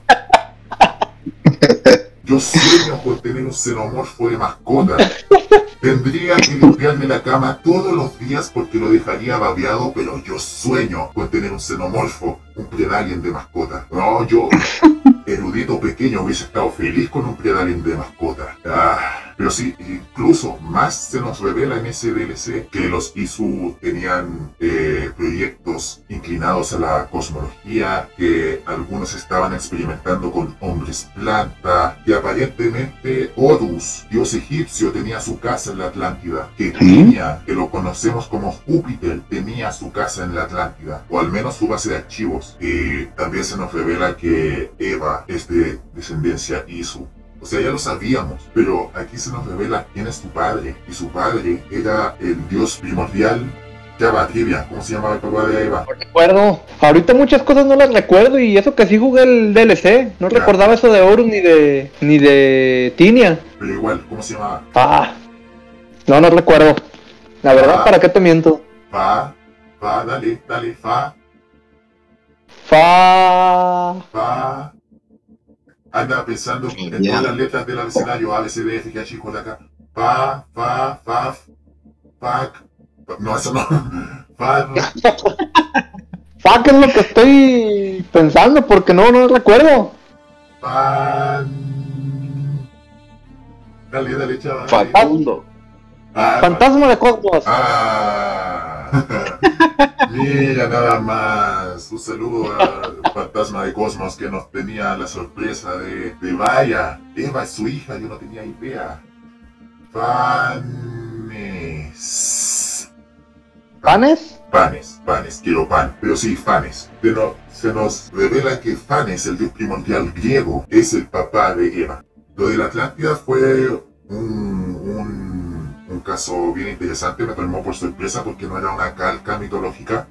Yo sueño con tener un xenomorfo de mascota. Tendría que limpiarme la cama todos los días porque lo dejaría babeado, pero yo sueño con tener un xenomorfo, un predalien de mascota. No, yo, [laughs] erudito pequeño, hubiese estado feliz con un predalien de mascota. Ah, Pero sí, incluso más se nos revela en ese DLC que los Isu tenían eh, proyectos inclinados a la cosmología, que algunos estaban experimentando con hombres planta, que aparentemente Horus, dios egipcio, tenía su casa en la Atlántida, que tenía, que lo conocemos como Júpiter, tenía su casa en la Atlántida, o al menos su base de archivos. Y también se nos revela que Eva es de descendencia Isu. O sea, ya lo sabíamos, pero aquí se nos revela quién es tu padre. Y su padre era el dios primordial Java Trivia. ¿Cómo se llamaba el papá de Eva? No recuerdo. Ahorita muchas cosas no las recuerdo y eso que sí jugué el DLC. No recordaba eso de Horus ni de ni de Tinia. Pero igual, ¿cómo se llamaba? Ah. No, no recuerdo. La verdad. ¿para qué te miento? Fa, fa, dale, dale, fa, Fa. fa. Anda pensando en todas las letras del abecedario, A, B, C, D, F, G, H, I, J, K. Fa, fa, fa, fa. No, eso no. [laughs] Fa, Fa, que es lo que estoy pensando porque no, no recuerdo. Fan. Dale, dale, chaval. Facundo. Ah, Fantasma de Cosmos. Ah. [laughs] Mira, nada más. Un saludo al fantasma de Cosmos que nos tenía la sorpresa de, de vaya. Eva es su hija, yo no tenía idea. Fanes. ¿Panes? Panes, panes, quiero pan. Pero sí, Fanes. Pero se nos revela que Fanes, el dios primordial griego, es el papá de Eva. Lo de la Atlántida fue un, un, un caso bien interesante, me tomó por sorpresa porque no era una calca mitológica.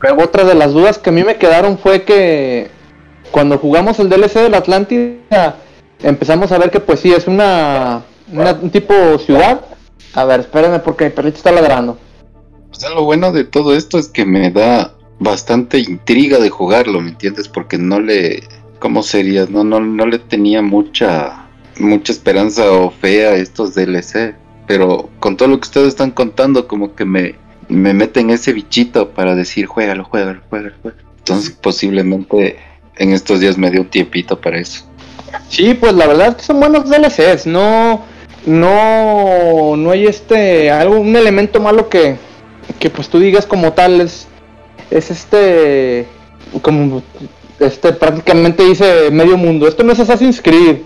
Luego otra de las dudas que a mí me quedaron fue que cuando jugamos el DLC de la Atlántida empezamos a ver que pues sí es una, una- un tipo ciudad. A ver, espérenme porque mi perrito está ladrando. O sea, lo bueno de todo esto es que me da bastante intriga de jugarlo, ¿me entiendes? Porque no le, ¿cómo sería? No, no, no le tenía mucha, mucha esperanza o fe a estos DLC. Pero con todo lo que ustedes están contando, como que me, me meten ese bichito para decir, juégalo, juégalo, juégalo, juégalo. Entonces, posiblemente en estos días me dio un tiempito para eso. Sí, pues la verdad es que son buenos DLCs, no, no, no hay este, algo, un elemento malo que, que pues tú digas como tal es, es este, como, este prácticamente dice medio mundo, esto no es Assassin's Creed,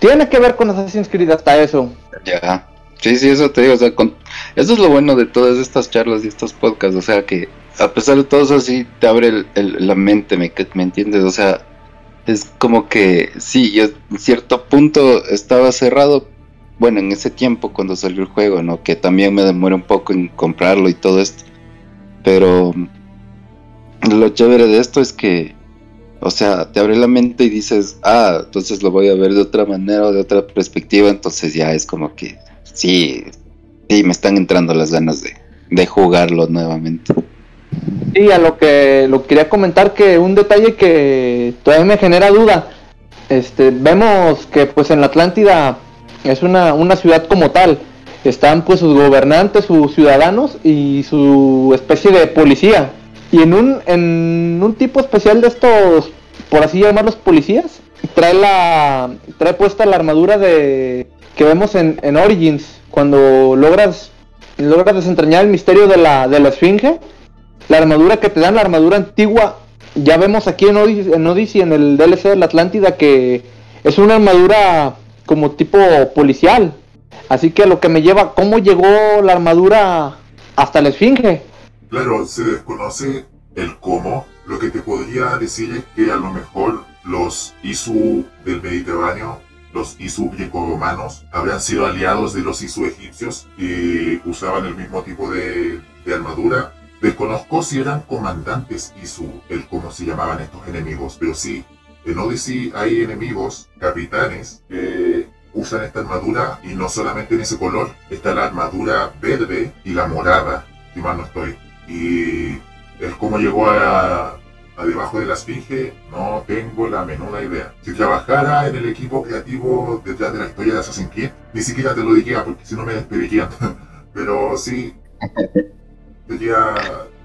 tiene que ver con Assassin's Creed hasta eso. Ya. Sí, sí, eso te digo. O sea, con... eso es lo bueno de todas estas charlas y estos podcasts. O sea, que a pesar de todo eso, así te abre el- el- la mente, ¿me, ¿me entiendes? O sea, es como que sí, yo en cierto punto estaba cerrado. Bueno, en ese tiempo cuando salió el juego, ¿no? Que también me demoré un poco en comprarlo y todo esto. Pero lo chévere de esto es que, o sea, te abre la mente y dices, ah, entonces lo voy a ver de otra manera o de otra perspectiva. Entonces ya es como que, sí, sí, me están entrando las ganas de, de jugarlo nuevamente. Y a lo que lo que quería comentar que un detalle que todavía me genera duda. Este, vemos que pues en la Atlántida es una, una ciudad como tal. Están pues sus gobernantes, sus ciudadanos y su especie de policía. Y en un, en un tipo especial de estos, por así llamarlos policías, trae la trae puesta la armadura de que vemos en, en Origins cuando logras logras desentrañar el misterio de la de la esfinge la armadura que te dan, la armadura antigua, ya vemos aquí en Odyssey, en Odyssey, en el DLC de la Atlántida, que es una armadura como tipo policial. Así que lo que me lleva, ¿cómo llegó la armadura hasta la Esfinge? Claro, se desconoce el cómo. Lo que te podría decir es que a lo mejor los Isu del Mediterráneo, los Isu greco-romanos, habrían sido aliados de los Isu egipcios y usaban el mismo tipo de, de armadura. Desconozco si eran comandantes Isu, el cómo se llamaban estos enemigos, pero sí, en Odyssey hay enemigos, capitanes, que usan esta armadura y no solamente en ese color, está la armadura verde y la morada, si mal no estoy. Y el cómo llegó a, a debajo de la esfinge, no tengo la menuda idea. Si trabajara en el equipo creativo detrás de la historia de Assassin's Creed, ni siquiera te lo diría porque si no me despedirían. [laughs] Pero sí, sería,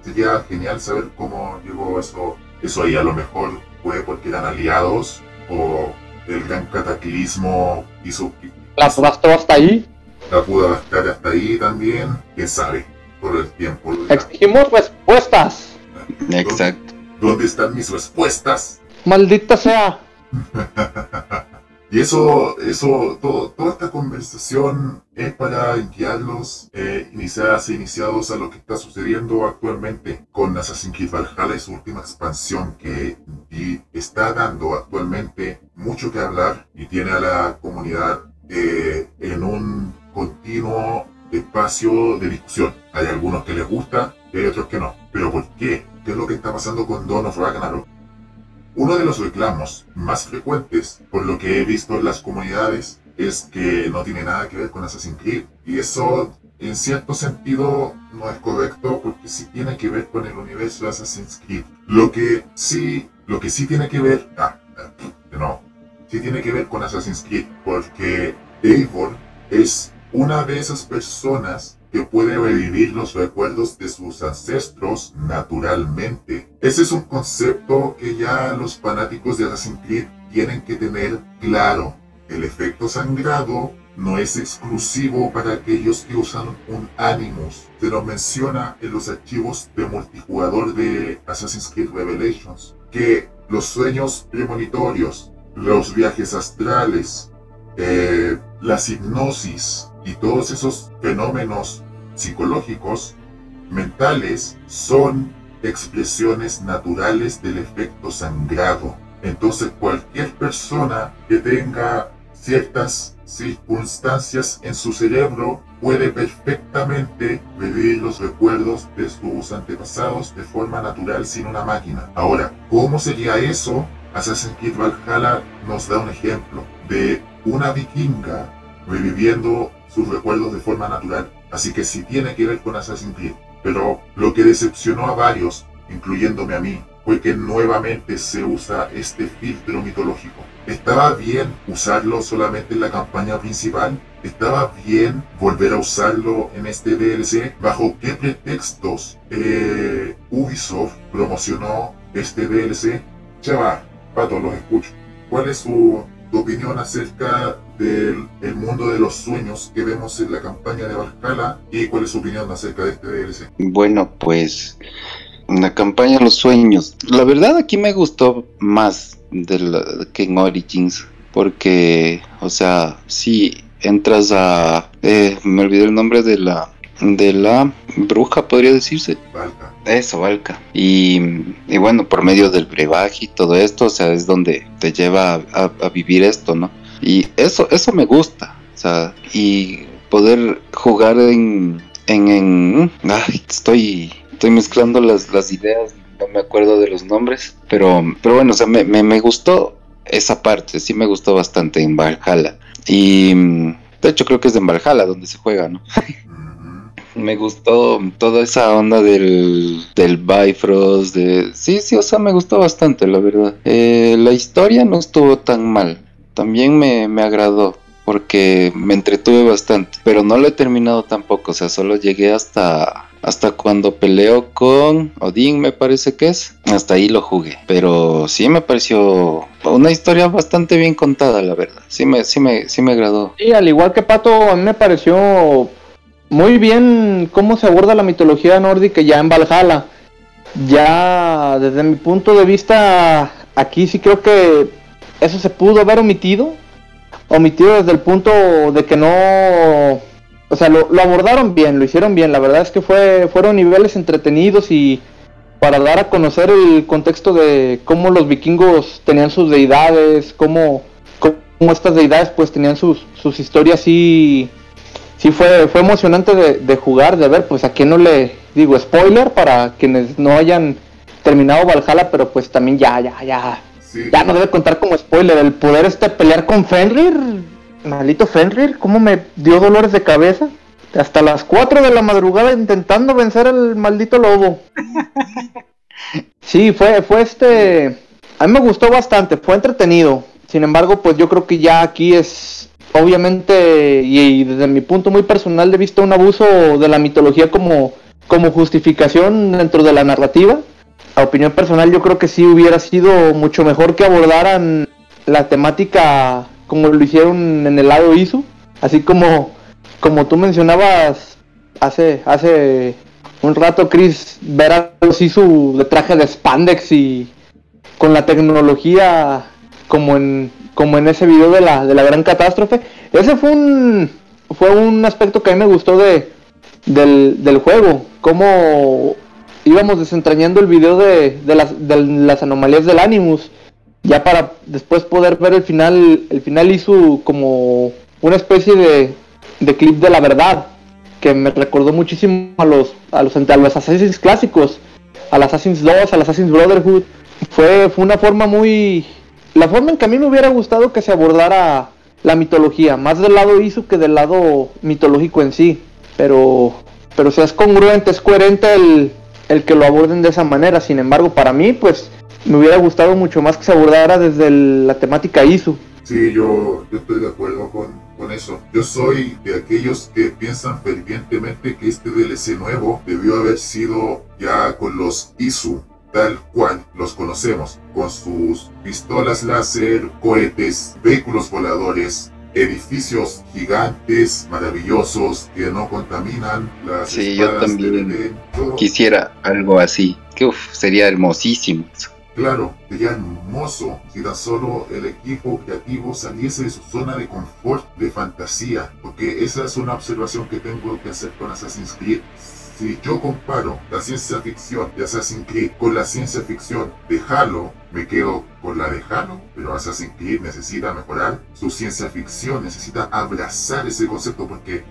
sería genial saber cómo llegó eso, eso ahí. A lo mejor fue porque eran aliados o el gran cataclismo hizo que La arrastró hasta ahí. la pudo adaptar hasta ahí también, quién sabe, por el tiempo. Exigimos respuestas. Exacto. ¿Dónde están mis respuestas? Maldita sea. [laughs] y eso, eso, todo, toda esta conversación es para guiarlos, eh, iniciadas e iniciados a lo que está sucediendo actualmente con Assassin's Creed Valhalla y su última expansión que está dando actualmente mucho que hablar y tiene a la comunidad eh, en un continuo espacio de discusión. Hay algunos que les gusta y hay otros que no. ¿Pero por qué? ¿Qué es lo que está pasando con Dawn of Ragnarok? Uno de los reclamos más frecuentes, por lo que he visto en las comunidades, es que no tiene nada que ver con Assassin's Creed. Y eso, en cierto sentido, no es correcto porque sí tiene que ver con el universo de Assassin's Creed. Lo que sí, lo que sí tiene que ver, ah, no, sí tiene que ver con Assassin's Creed porque Eivor es una de esas personas que puede revivir los recuerdos de sus ancestros naturalmente. Ese es un concepto que ya los fanáticos de Assassin's Creed tienen que tener claro. El efecto sangrado no es exclusivo para aquellos que usan un Animus. Se lo menciona en los archivos de multijugador de Assassin's Creed Revelations que los sueños premonitorios, los viajes astrales, eh, las hipnosis y todos esos fenómenos psicológicos, mentales, son expresiones naturales del efecto sangrado. Entonces cualquier persona que tenga ciertas circunstancias en su cerebro puede perfectamente vivir los recuerdos de sus antepasados de forma natural sin una máquina. Ahora, ¿cómo sería eso? Assassin's Creed Valhalla nos da un ejemplo de una vikinga reviviendo sus recuerdos de forma natural. Así que sí tiene que ver con Assassin's Creed. Pero lo que decepcionó a varios, incluyéndome a mí, fue que nuevamente se usa este filtro mitológico. ¿Estaba bien usarlo solamente en la campaña principal? ¿Estaba bien volver a usarlo en este DLC? ¿Bajo qué pretextos eh, Ubisoft promocionó este DLC? Chava, Pato, los escucho. ¿Cuál es su opinión acerca del mundo de los sueños que vemos en la campaña de Valhalla y cuál es su opinión acerca de este DLC. Bueno, pues la campaña de los sueños. La verdad aquí me gustó más de la, que en Origins porque, o sea, si entras a... Eh, me olvidé el nombre de la de la bruja, podría decirse. Valka. Eso, Valka. Y, y, bueno, por medio del brebaje y todo esto, o sea, es donde te lleva a, a, vivir esto, ¿no? Y eso, eso me gusta, o sea, y poder jugar en, en, en ay, estoy, estoy mezclando las, las ideas, no me acuerdo de los nombres, pero, pero bueno, o sea, me, me, me gustó esa parte, sí me gustó bastante en Valhalla. Y de hecho creo que es en Valhalla donde se juega, ¿no? me gustó toda esa onda del, del Bifrost, de... Sí, sí, o sea, me gustó bastante, la verdad. Eh, la historia no estuvo tan mal, también me, me agradó porque me entretuve bastante, pero no lo he terminado tampoco, o sea, solo llegué hasta hasta cuando peleo con Odín, me parece que es. Hasta ahí lo jugué. Pero sí me pareció una historia bastante bien contada, la verdad. Sí me, sí me, sí me agradó. Y al igual que Pato, a mí me pareció muy bien cómo se aborda la mitología nórdica ya en Valhalla. Ya desde mi punto de vista, aquí sí creo que eso se pudo haber omitido. Omitido desde el punto de que no... O sea, lo, abordaron bien, lo hicieron bien. La verdad es que fue, fueron niveles entretenidos y para dar a conocer el contexto de cómo los vikingos tenían sus deidades, cómo, cómo estas deidades pues tenían sus, sus historias así sí fue, fue emocionante de, jugar, de ver, pues a quien no le digo spoiler para quienes no hayan terminado Valhalla, pero pues también ya, ya, ya, ya no debe contar como spoiler, el poder este pelear con Fenrir, maldito Fenrir, cómo me dio dolores de cabeza. Hasta las 4 de la madrugada intentando vencer al maldito lobo. [laughs] Sí, fue, fue este. A mí me gustó bastante, fue entretenido. Sin embargo, pues yo creo que ya aquí es obviamente, y, desde mi punto muy personal de vista, un abuso de la mitología como, como justificación dentro de la narrativa. A opinión personal, yo creo que sí hubiera sido mucho mejor que abordaran la temática como lo hicieron en el lado ISU, así como como tú mencionabas hace, hace un rato, Chris, ver a su de traje de spandex y con la tecnología como en, como en ese video de la, de la gran catástrofe. Ese fue un, fue un aspecto que a mí me gustó de, del, del juego, cómo íbamos desentrañando el video de, de, las, de las anomalías del Animus, ya para después poder ver el final, el final hizo como una especie de, de clip de la verdad, que me recordó muchísimo a los, a los, a los Assassin's clásicos, al Assassin's 2, al Assassin's Brotherhood. Fue, fue una forma muy... La forma en que a mí me hubiera gustado que se abordara la mitología, más del lado Isu que del lado mitológico en sí. Pero, pero si es congruente, es coherente el, el que lo aborden de esa manera. Sin embargo, para mí, pues me hubiera gustado mucho más que se abordara desde la temática ISU. Sí, yo, yo estoy de acuerdo con, con eso. Yo soy de aquellos que piensan fervientemente que este DLC nuevo debió haber sido ya con los ISU, tal cual los conocemos, con sus pistolas láser, cohetes, vehículos voladores, edificios gigantes, maravillosos, que no contaminan las Sí, yo también quisiera algo así. Que sería hermosísimo. Claro, sería hermoso si tan solo el equipo creativo saliese de su zona de confort, de fantasía, porque esa es una observación que tengo que hacer con Assassin's Creed. Si yo comparo la ciencia ficción de Assassin's Creed con la ciencia ficción de Halo, me quedo con la de Halo, pero Assassin's Creed necesita mejorar su ciencia ficción, necesita abrazar ese concepto porque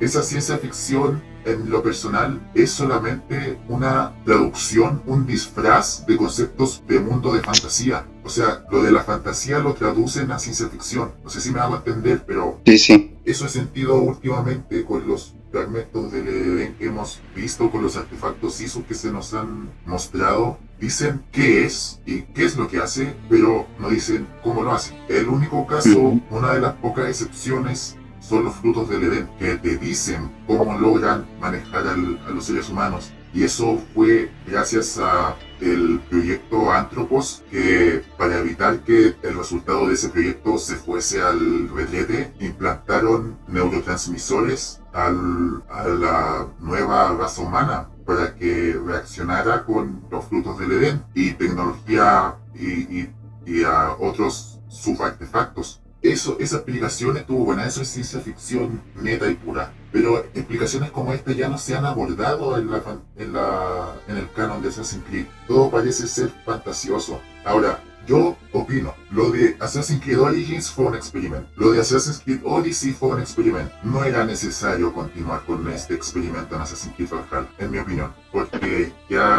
esa ciencia ficción en lo personal es solamente una traducción, un disfraz de conceptos de mundo de fantasía. O sea, lo de la fantasía lo traducen a ciencia ficción. No sé si me hago entender, pero sí, sí. eso he sentido últimamente con los fragmentos del Edén que hemos visto, con los artefactos ISO que se nos han mostrado. Dicen qué es y qué es lo que hace, pero no dicen cómo lo hace. El único caso, una de las pocas excepciones son los frutos del Edén, que te dicen cómo logran manejar a los seres humanos. Y eso fue gracias a el proyecto Antropos, que para evitar que el resultado de ese proyecto se fuese al retrete, implantaron neurotransmisores al, a la nueva raza humana para que reaccionara con los frutos del Edén y tecnología y, y, y a otros subartefactos eso, esa explicación estuvo buena, eso es ciencia ficción neta y pura. Pero explicaciones como esta ya no se han abordado en, la, en, la, en el canon de Assassin's Creed. Todo parece ser fantasioso. Ahora, yo opino, lo de Assassin's Creed Origins fue un experimento. Lo de Assassin's Creed Odyssey fue un experimento. No era necesario continuar con este experimento en Assassin's Creed Valhalla, en mi opinión. Porque ya...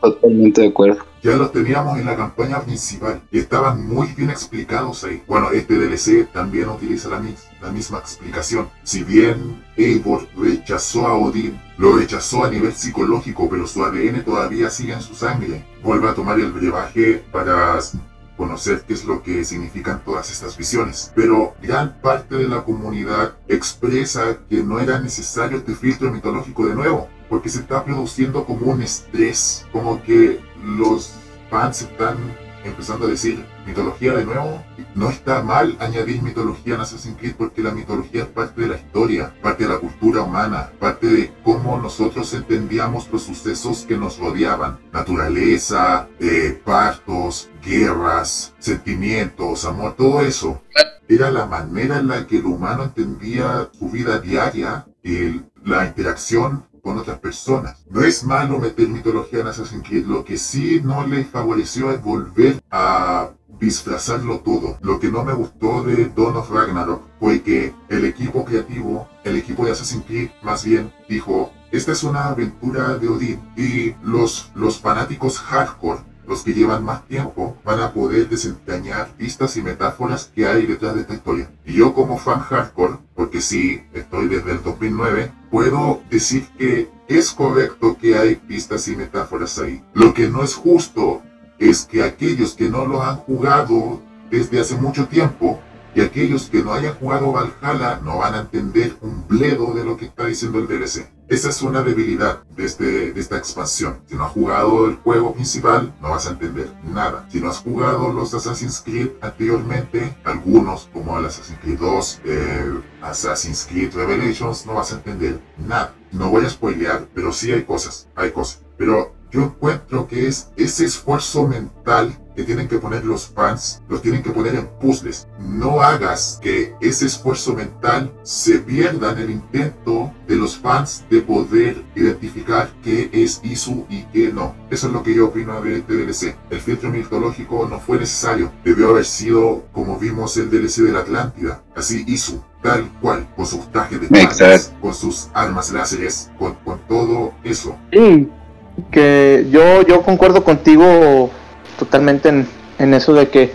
Totalmente de acuerdo. Ya los teníamos en la campaña principal y estaban muy bien explicados ahí. Bueno, este DLC también utiliza la, la misma explicación. Si bien Eivor rechazó a Odin, lo rechazó a nivel psicológico, pero su ADN todavía sigue en su sangre. Vuelve a tomar el brebaje para conocer qué es lo que significan todas estas visiones. Pero gran parte de la comunidad expresa que no era necesario este filtro mitológico de nuevo, porque se está produciendo como un estrés, como que los fans están empezando a decir mitología de nuevo. No está mal añadir mitología en Assassin's Creed porque la mitología es parte de la historia, parte de la cultura humana, parte de cómo nosotros entendíamos los sucesos que nos rodeaban. Naturaleza, eh, partos, guerras, sentimientos, amor, todo eso. Era la manera en la que el humano entendía su vida diaria, y la interacción con otras personas. No es malo meter mitología en Assassin's Creed, lo que sí no le favoreció es volver a disfrazarlo todo. Lo que no me gustó de Dawn of Ragnarok fue que el equipo creativo, el equipo de Assassin's Creed más bien, dijo, esta es una aventura de Odin y los, los fanáticos hardcore los que llevan más tiempo van a poder desentrañar pistas y metáforas que hay detrás de esta historia. Y yo como fan hardcore, porque sí, estoy desde el 2009, puedo decir que es correcto que hay pistas y metáforas ahí. Lo que no es justo es que aquellos que no lo han jugado desde hace mucho tiempo y aquellos que no hayan jugado Valhalla no van a entender un bledo de lo que está diciendo el DLC. Esa es una debilidad de, este, de esta expansión. Si no has jugado el juego principal, no vas a entender nada. Si no has jugado los Assassin's Creed anteriormente, algunos como el Assassin's Creed 2, eh, Assassin's Creed Revelations, no vas a entender nada. No voy a spoilear, pero sí hay cosas, hay cosas. Pero yo encuentro que es ese esfuerzo mental que tienen que poner los fans, los tienen que poner en puzzles. No hagas que ese esfuerzo mental se pierda en el intento de los fans de poder identificar qué es ISU y qué no. Eso es lo que yo opino de este DLC. El filtro mitológico no fue necesario. Debió haber sido como vimos el DLC de la Atlántida. Así ISU, tal cual, con sus trajes de con sus armas láseres, con, con todo eso. Que yo, yo concuerdo contigo totalmente en, eso de que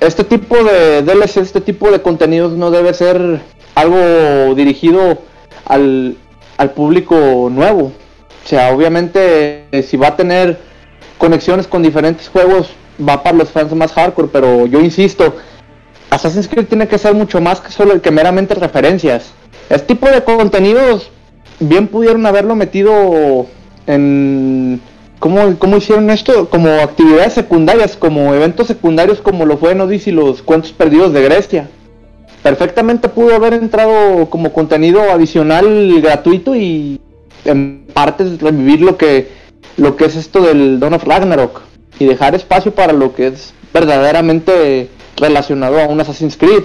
este tipo de DLC, este tipo de contenidos no debe ser algo dirigido al, al público nuevo. O sea, obviamente si va a tener conexiones con diferentes juegos, va para los fans más hardcore, pero yo insisto, Assassin's Creed tiene que ser mucho más que solo que meramente referencias. Este tipo de contenidos bien pudieron haberlo metido en ¿Cómo, ¿Cómo, hicieron esto? Como actividades secundarias, como eventos secundarios como lo fue en Odyssey los cuentos perdidos de Grecia. Perfectamente pudo haber entrado como contenido adicional gratuito y en partes revivir lo que, lo que es esto del Dawn of Ragnarok y dejar espacio para lo que es verdaderamente relacionado a un Assassin's Creed.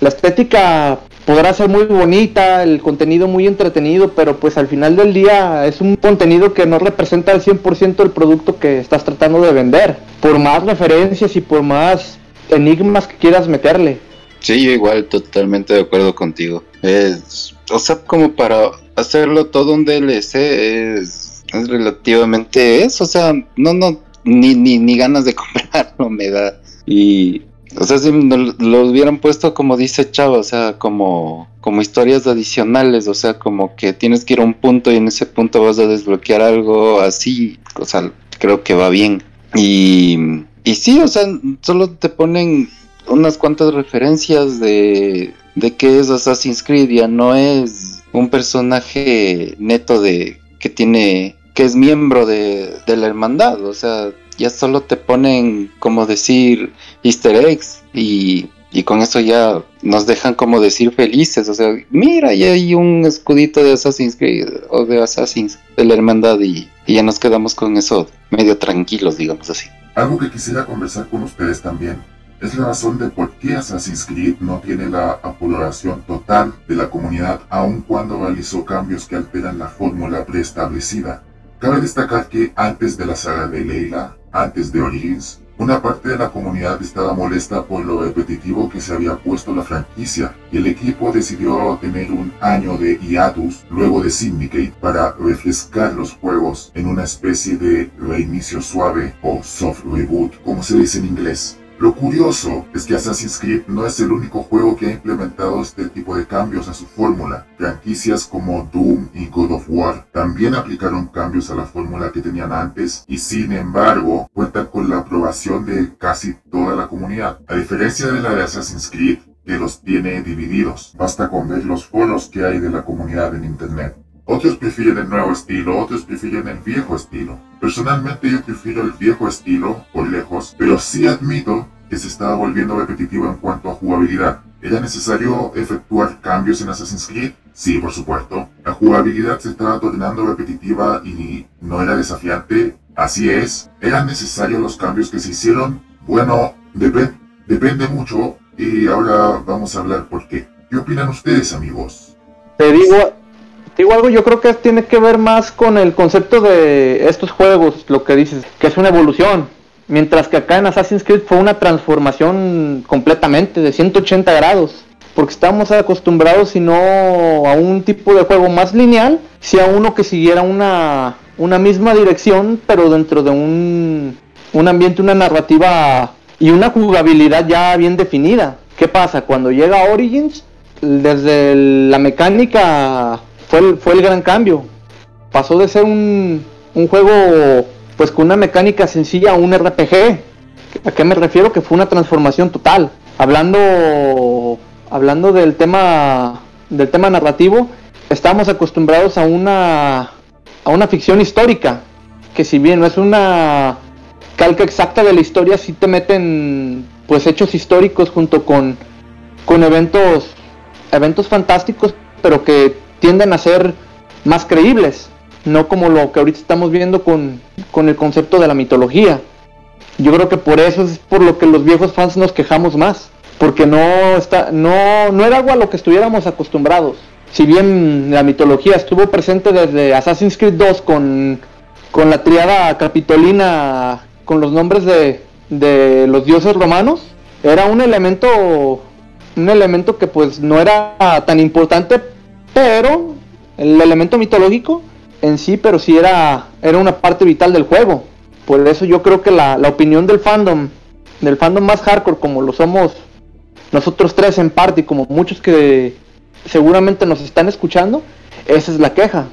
La estética podrá ser muy bonita, el contenido muy entretenido, pero pues al final del día es un contenido que no representa al 100% el producto que estás tratando de vender, por más referencias y por más enigmas que quieras meterle. Sí, yo igual totalmente de acuerdo contigo. Es, o sea, como para hacerlo todo un DLC es, es relativamente eso, o sea, no, no, ni, ni, ni ganas de [laughs] comprarlo me da. Y o sea, si lo, hubieran puesto como dice Chava, o sea, como, como historias adicionales, o sea, como que tienes que ir a un punto y en ese punto vas a desbloquear algo así, o sea, creo que va bien. Y, y sí, o sea, solo te ponen unas cuantas referencias de, de qué es Assassin's Creed, ya no es un personaje neto de que tiene que es miembro de, de la hermandad, o sea, ya solo te ponen como decir easter eggs y, con eso ya nos dejan como decir felices, o sea, mira, ya hay un escudito de Assassin's Creed o de Assassin's de la hermandad y, ya nos quedamos con eso medio tranquilos, digamos así. Algo que quisiera conversar con ustedes también es la razón de por qué Assassin's Creed no tiene la aprobación total de la comunidad aun cuando realizó cambios que alteran la fórmula preestablecida. Cabe destacar que antes de la saga de Leila, antes de Origins, una parte de la comunidad estaba molesta por lo repetitivo que se había puesto la franquicia y el equipo decidió tener un año de hiatus luego de Syndicate para refrescar los juegos en una especie de reinicio suave o soft reboot, como se dice en inglés. Lo curioso es que Assassin's Creed no es el único juego que ha implementado este tipo de cambios a su fórmula. Franquicias como Doom y God of War también aplicaron cambios a la fórmula que tenían antes y sin embargo cuentan con la aprobación de casi toda la comunidad. A diferencia de la de Assassin's Creed, que los tiene divididos. Basta con ver los foros que hay de la comunidad en Internet. Otros prefieren el nuevo estilo, otros prefieren el viejo estilo. Personalmente yo prefiero el viejo estilo, por lejos, pero sí admito que se estaba volviendo repetitivo en cuanto a jugabilidad. ¿Era necesario efectuar cambios en Assassin's Creed? Sí, por supuesto. La jugabilidad se estaba tornando repetitiva y no era desafiante. Así es. ¿Eran necesarios los cambios que se hicieron? Bueno, depende mucho y ahora vamos a hablar por qué. ¿Qué opinan ustedes, amigos? Te digo, Digo algo, yo creo que tiene que ver más con el concepto de estos juegos, lo que dices, que es una evolución. Mientras que acá en Assassin's Creed fue una transformación completamente de 180 grados. Porque estamos acostumbrados, si no a un tipo de juego más lineal, si a uno que siguiera una, una misma dirección, pero dentro de un, un ambiente, una narrativa y una jugabilidad ya bien definida. ¿Qué pasa? Cuando llega Origins, desde la mecánica fue el, fue el gran cambio. Pasó de ser un, un juego pues con una mecánica sencilla a un RPG. ¿A qué me refiero? Que fue una transformación total. Hablando, hablando del tema del tema narrativo, estamos acostumbrados a una, a una ficción histórica, que si bien no es una calca exacta de la historia, sí te meten pues hechos históricos junto con, con eventos, eventos fantásticos, pero que tienden a ser más creíbles, no como lo que ahorita estamos viendo con, con el concepto de la mitología. Yo creo que por eso es por lo que los viejos fans nos quejamos más, porque no está, no, no era algo a lo que estuviéramos acostumbrados. Si bien la mitología estuvo presente desde Assassin's Creed 2 con, con la triada capitolina, con los nombres de, de los dioses romanos, era un elemento, un elemento que pues no era tan importante, pero el elemento mitológico en sí, pero sí era, era una parte vital del juego. Por eso yo creo que la, opinión del fandom, del fandom más hardcore como lo somos nosotros tres en parte y como muchos que seguramente nos están escuchando, esa es la queja.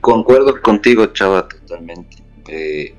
Concuerdo contigo, chava, totalmente. Eh,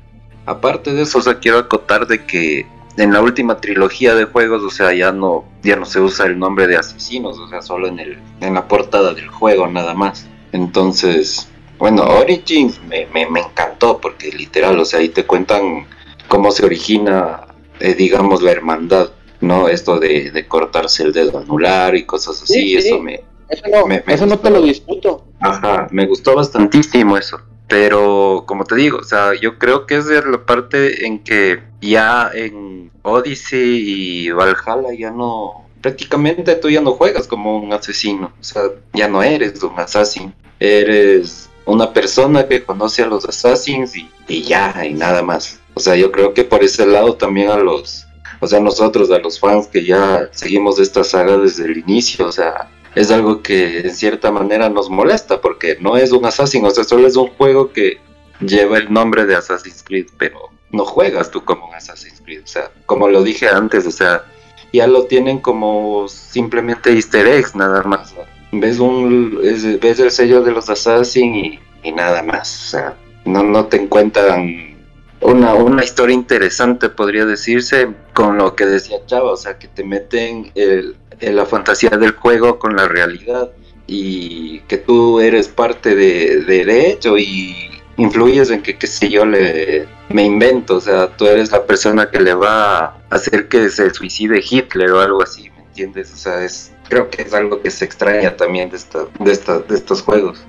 aparte de eso, o sea, quiero acotar de que en la última trilogía de juegos, o sea, ya no, ya no se usa el nombre de asesinos, o sea, solo en el, en la portada del juego nada más. Entonces, bueno, Origins me, me, encantó porque literal, o sea, ahí te cuentan cómo se origina, eh, digamos, la hermandad, ¿no? Esto de, cortarse el dedo anular y cosas así, eso me... Eso no, eso no te lo disputo. Ajá, me gustó bastantísimo eso. Pero como te digo, o sea, yo creo que es de la parte en que ya en Odyssey y Valhalla ya no, prácticamente tú ya no juegas como un asesino, o sea, ya no eres un asesino, eres una persona que conoce a los assassins y, ya, y nada más. O sea, yo creo que por ese lado también a los, o sea, nosotros, a los fans que ya seguimos esta saga desde el inicio, o sea, es algo que en cierta manera nos molesta porque no es un Assassin, o sea, solo es un juego que lleva el nombre de Assassin's Creed, pero no juegas tú como un Assassin's Creed, o sea, como lo dije antes, o sea, ya lo tienen como simplemente easter eggs nada más ves un ves el sello de los Assassin y, nada más. O sea, no, no te encuentran una, una historia interesante, podría decirse, con lo que decía Chava, o sea, que te meten el, la fantasía del juego con la realidad y que tú eres parte de, de, hecho y influyes en que, qué yo, le, me invento, o sea, tú eres la persona que le va a hacer que se suicide Hitler o algo así, ¿me entiendes? O sea, es, creo que es algo que se extraña también de, esta, de, de estos juegos.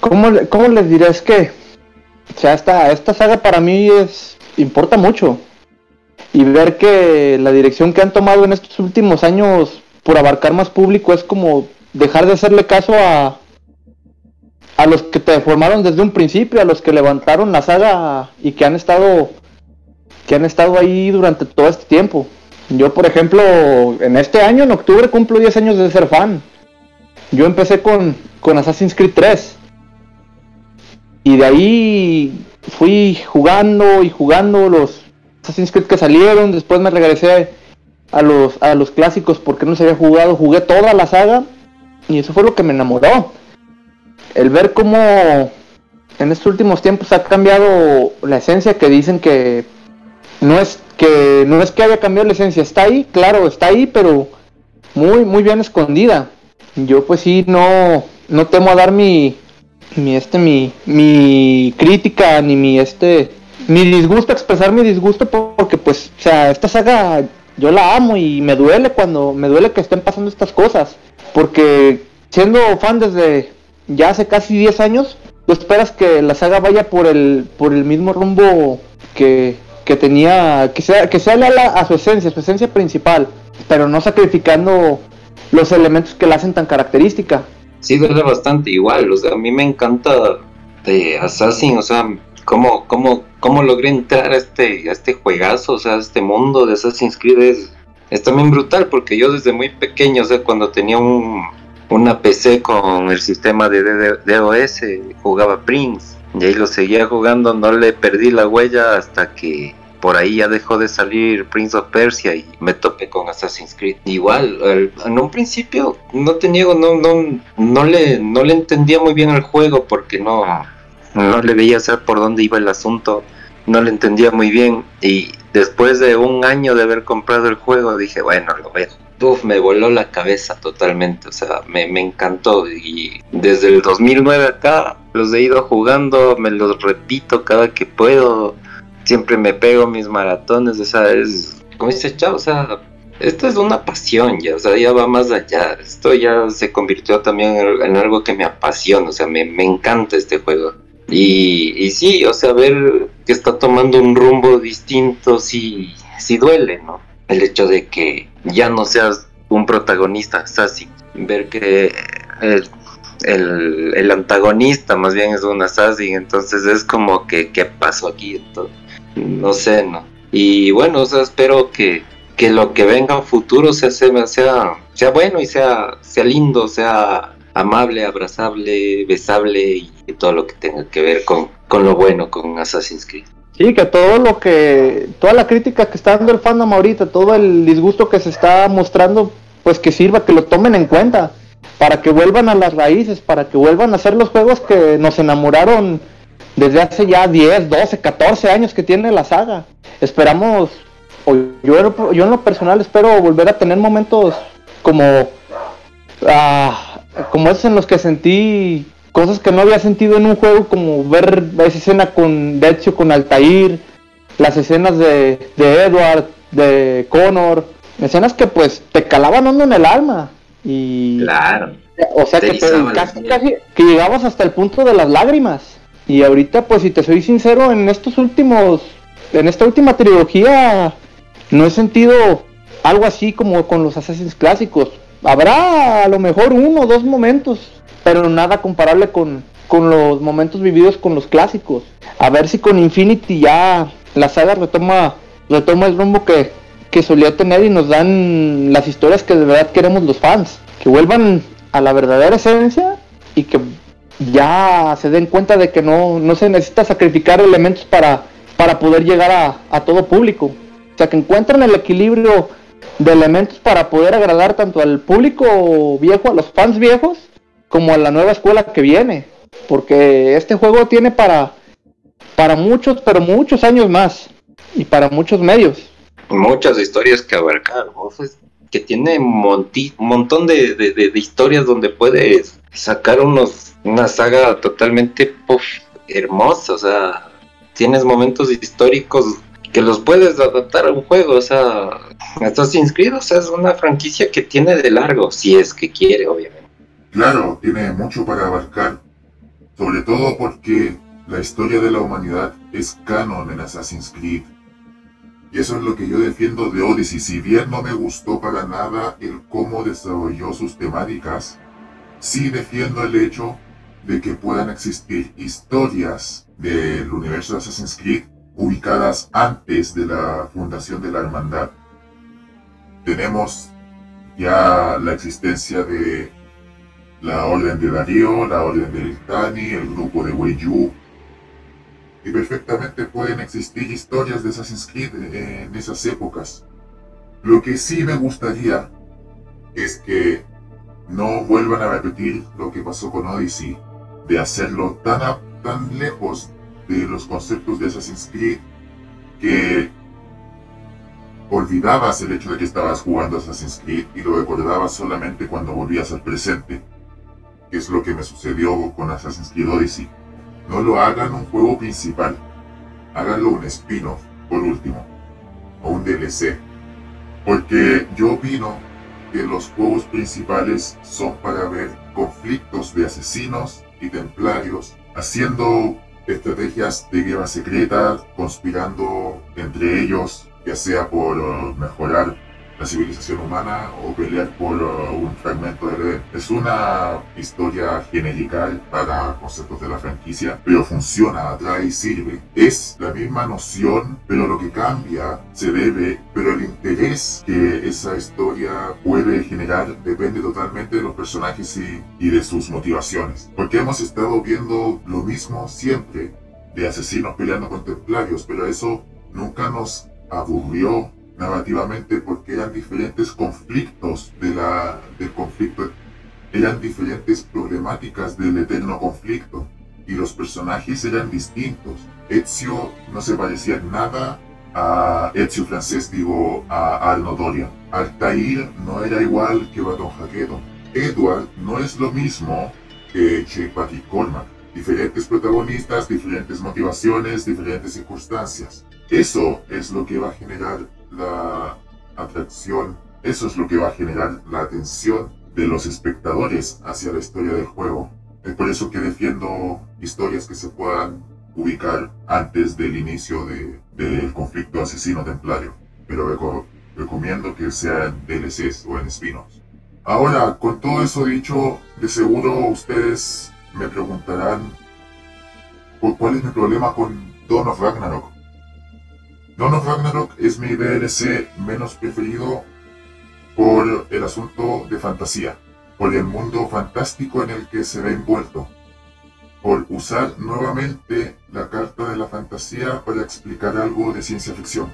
¿Cómo, ¿Cómo, les diré? Es que, o sea, esta, esta saga para mí es importa mucho. Y ver que la dirección que han tomado en estos últimos años por abarcar más público es como dejar de hacerle caso a, a los que te formaron desde un principio, a los que levantaron la saga y que han estado que han estado ahí durante todo este tiempo. Yo, por ejemplo, en este año, en octubre, cumplo 10 años de ser fan. Yo empecé con, con Assassin's Creed 3. Y de ahí fui jugando y jugando los Assassin's Creed que salieron. Después me regresé a los, a los clásicos porque no se había jugado. Jugué toda la saga. Y eso fue lo que me enamoró. El ver cómo en estos últimos tiempos ha cambiado la esencia que dicen que no es que no es que haya cambiado la esencia, está ahí, claro, está ahí, pero muy muy bien escondida. Yo pues sí no no temo a dar mi mi este mi mi crítica ni mi este mi disgusto, expresar mi disgusto porque pues o sea, esta saga yo la amo y me duele cuando me duele que estén pasando estas cosas, porque siendo fan desde ya hace casi 10 años, tú esperas que la saga vaya por el por el mismo rumbo que que tenía, que sea, que sea leal a, su esencia, su esencia principal, pero no sacrificando los elementos que la hacen tan característica. Sí, duele bastante igual, o sea, a mí me encanta de Assassin, o sea, cómo, cómo, cómo logré entrar a este, a este juegazo, o sea, a este mundo de Assassin's Creed es, también brutal, porque yo desde muy pequeño, o sea, cuando tenía un, una PC con el sistema de DOS, jugaba Prince, y ahí lo seguía jugando, no le perdí la huella hasta que por ahí ya dejó de salir Prince of Persia y me topé con Assassin's Creed. Igual, en un principio, no te niego, no, no, no, le, no le entendía muy bien el juego porque no, no le veía saber por dónde iba el asunto, no le entendía muy bien y después de un año de haber comprado el juego dije, bueno, lo a uf, me voló la cabeza totalmente, o sea, me, me, encantó y desde el 2009 acá los he ido jugando, me los repito cada que puedo, siempre me pego mis maratones, o sea, es, como dice Chao, o sea, esto es una pasión ya, o sea, ya va más allá, esto ya se convirtió también en, algo que me apasiona, o sea, me, me encanta este juego. Y, sí, o sea, ver que está tomando un rumbo distinto sí, sí duele, ¿no? El hecho de que ya no seas un protagonista assassin, ver que el, el, antagonista más bien es un assassin, entonces es como que, ¿qué pasó aquí? Entonces, no sé, ¿no? Y bueno, o sea, espero que, que lo que venga en futuro sea, sea, sea bueno y sea, sea lindo, sea amable, abrazable, besable y todo lo que tenga que ver con, con lo bueno con Assassin's Creed. Sí, que todo lo que, toda la crítica que está dando el fandom ahorita, todo el disgusto que se está mostrando, pues que sirva, que lo tomen en cuenta, para que vuelvan a las raíces, para que vuelvan a hacer los juegos que nos enamoraron desde hace ya 10, 12, 14 años que tiene la saga. Esperamos, o yo, yo en lo personal espero volver a tener momentos como, ah, como esos en los que sentí cosas que no había sentido en un juego, como ver esa escena con Ezio, con Altair, las escenas de, de Edward, de Connor, escenas que pues te calaban hondo en el alma. Y, claro. O sea que casi, casi, que llegabas hasta el punto de las lágrimas. Y ahorita, pues si te soy sincero, en estos últimos, en esta última trilogía, no he sentido algo así como con los Assassins clásicos. Habrá a lo mejor uno o dos momentos pero nada comparable con, los momentos vividos con los clásicos. A ver si con Infinity ya la saga retoma, retoma el rumbo que, que solía tener y nos dan las historias que de verdad queremos los fans. Que vuelvan a la verdadera esencia y que ya se den cuenta de que no, no se necesita sacrificar elementos para, para poder llegar a, a todo público. O sea, que encuentren el equilibrio de elementos para poder agradar tanto al público viejo, a los fans viejos, como a la nueva escuela que viene. Porque este juego tiene para, para muchos, pero muchos años más. Y para muchos medios. Muchas historias que abarcar. Que tiene un montón de, historias donde puedes sacar unos, una saga totalmente hermosa. O sea, tienes momentos históricos que los puedes adaptar a un juego. O sea, estás inscrito. O sea, es una franquicia que tiene de largo, si es que quiere, obviamente. Claro, tiene mucho para abarcar, sobre todo porque la historia de la humanidad es canon en Assassin's Creed. Y eso es lo que yo defiendo de Odyssey. Si bien no me gustó para nada el cómo desarrolló sus temáticas, sí defiendo el hecho de que puedan existir historias del universo de Assassin's Creed ubicadas antes de la fundación de la hermandad. Tenemos ya la existencia de la Orden de Darío, la Orden de Iltani, el grupo de Weiyu. Y perfectamente pueden existir historias de Assassin's Creed en esas épocas. Lo que sí me gustaría es que no vuelvan a repetir lo que pasó con Odyssey, de hacerlo tan, tan lejos de los conceptos de Assassin's Creed que olvidabas el hecho de que estabas jugando Assassin's Creed y lo recordabas solamente cuando volvías al presente que es lo que me sucedió con Assassin's Creed Odyssey. No lo hagan un juego principal, háganlo un spin-off, por último, o un DLC. Porque yo opino que los juegos principales son para ver conflictos de asesinos y templarios haciendo estrategias de guerra secreta, conspirando entre ellos, ya sea por mejorar la civilización humana o pelear por uh, un fragmento de Es una historia genérica para conceptos de la franquicia, pero funciona, atrae y sirve. Es la misma noción, pero lo que cambia se debe, pero el interés que esa historia puede generar depende totalmente de los personajes y, y de sus motivaciones. Porque hemos estado viendo lo mismo siempre de asesinos peleando con templarios, pero eso nunca nos aburrió narrativamente porque eran diferentes conflictos de la, del conflicto, eran diferentes problemáticas del eterno conflicto y los personajes eran distintos. Ezio no se parecía nada a Ezio Francés, digo, a Arno Dorian. Altair no era igual que Baton Haketo. Edward no es lo mismo que Che Patrick Coleman. Diferentes protagonistas, diferentes motivaciones, diferentes circunstancias. Eso es lo que va a generar la atracción, eso es lo que va a generar la atención de los espectadores hacia la historia del juego. Es por eso que defiendo historias que se puedan ubicar antes del inicio del conflicto asesino templario. Pero recomiendo que sean DLCs o en espinos. Ahora, con todo eso dicho, de seguro ustedes me preguntarán cuál es mi problema con Dawn of Ragnarok. Dawn Ragnarok es mi DLC menos preferido por el asunto de fantasía, por el mundo fantástico en el que se ve envuelto, por usar nuevamente la carta de la fantasía para explicar algo de ciencia ficción.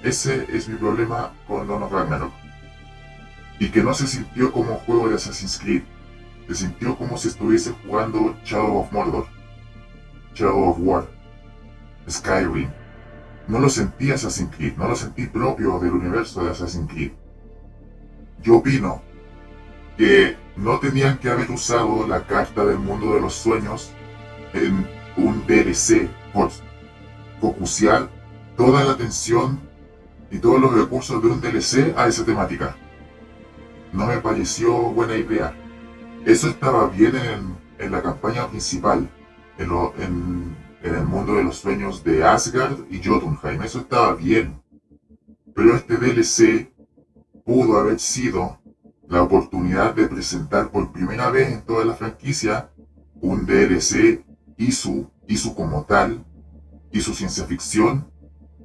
Ese es mi problema con Dawn of Ragnarok. Y que no se sintió como un juego de Assassin's Creed, se sintió como si estuviese jugando Shadow of Mordor, Shadow of War, Skyrim. No lo sentí Assassin's Creed, no lo sentí propio del universo de Assassin's Creed. Yo opino que no tenían que haber usado la carta del mundo de los sueños en un DLC por focusear toda la atención y todos los recursos de un DLC a esa temática. No me pareció buena idea. Eso estaba bien en, la campaña principal, en, en, el mundo de los sueños de Asgard y Jotunheim. Eso estaba bien. Pero este DLC pudo haber sido la oportunidad de presentar por primera vez en toda la franquicia un DLC y su, y su como tal, y su ciencia ficción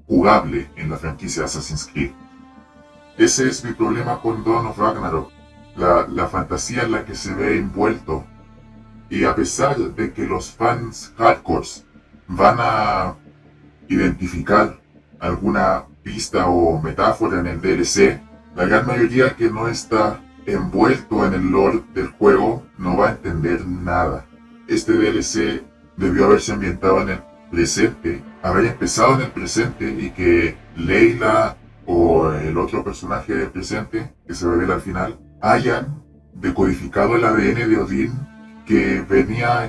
jugable en la franquicia Assassin's Creed. Ese es mi problema con Dawn of Ragnarok, la, la fantasía en la que se ve envuelto. Y a pesar de que los fans hardcores van a identificar alguna pista o metáfora en el DLC, la gran mayoría que no está envuelto en el lore del juego no va a entender nada. Este DLC debió haberse ambientado en el presente, haber empezado en el presente y que Leila o el otro personaje del presente, que se revela al final, hayan decodificado el ADN de Odín que venía,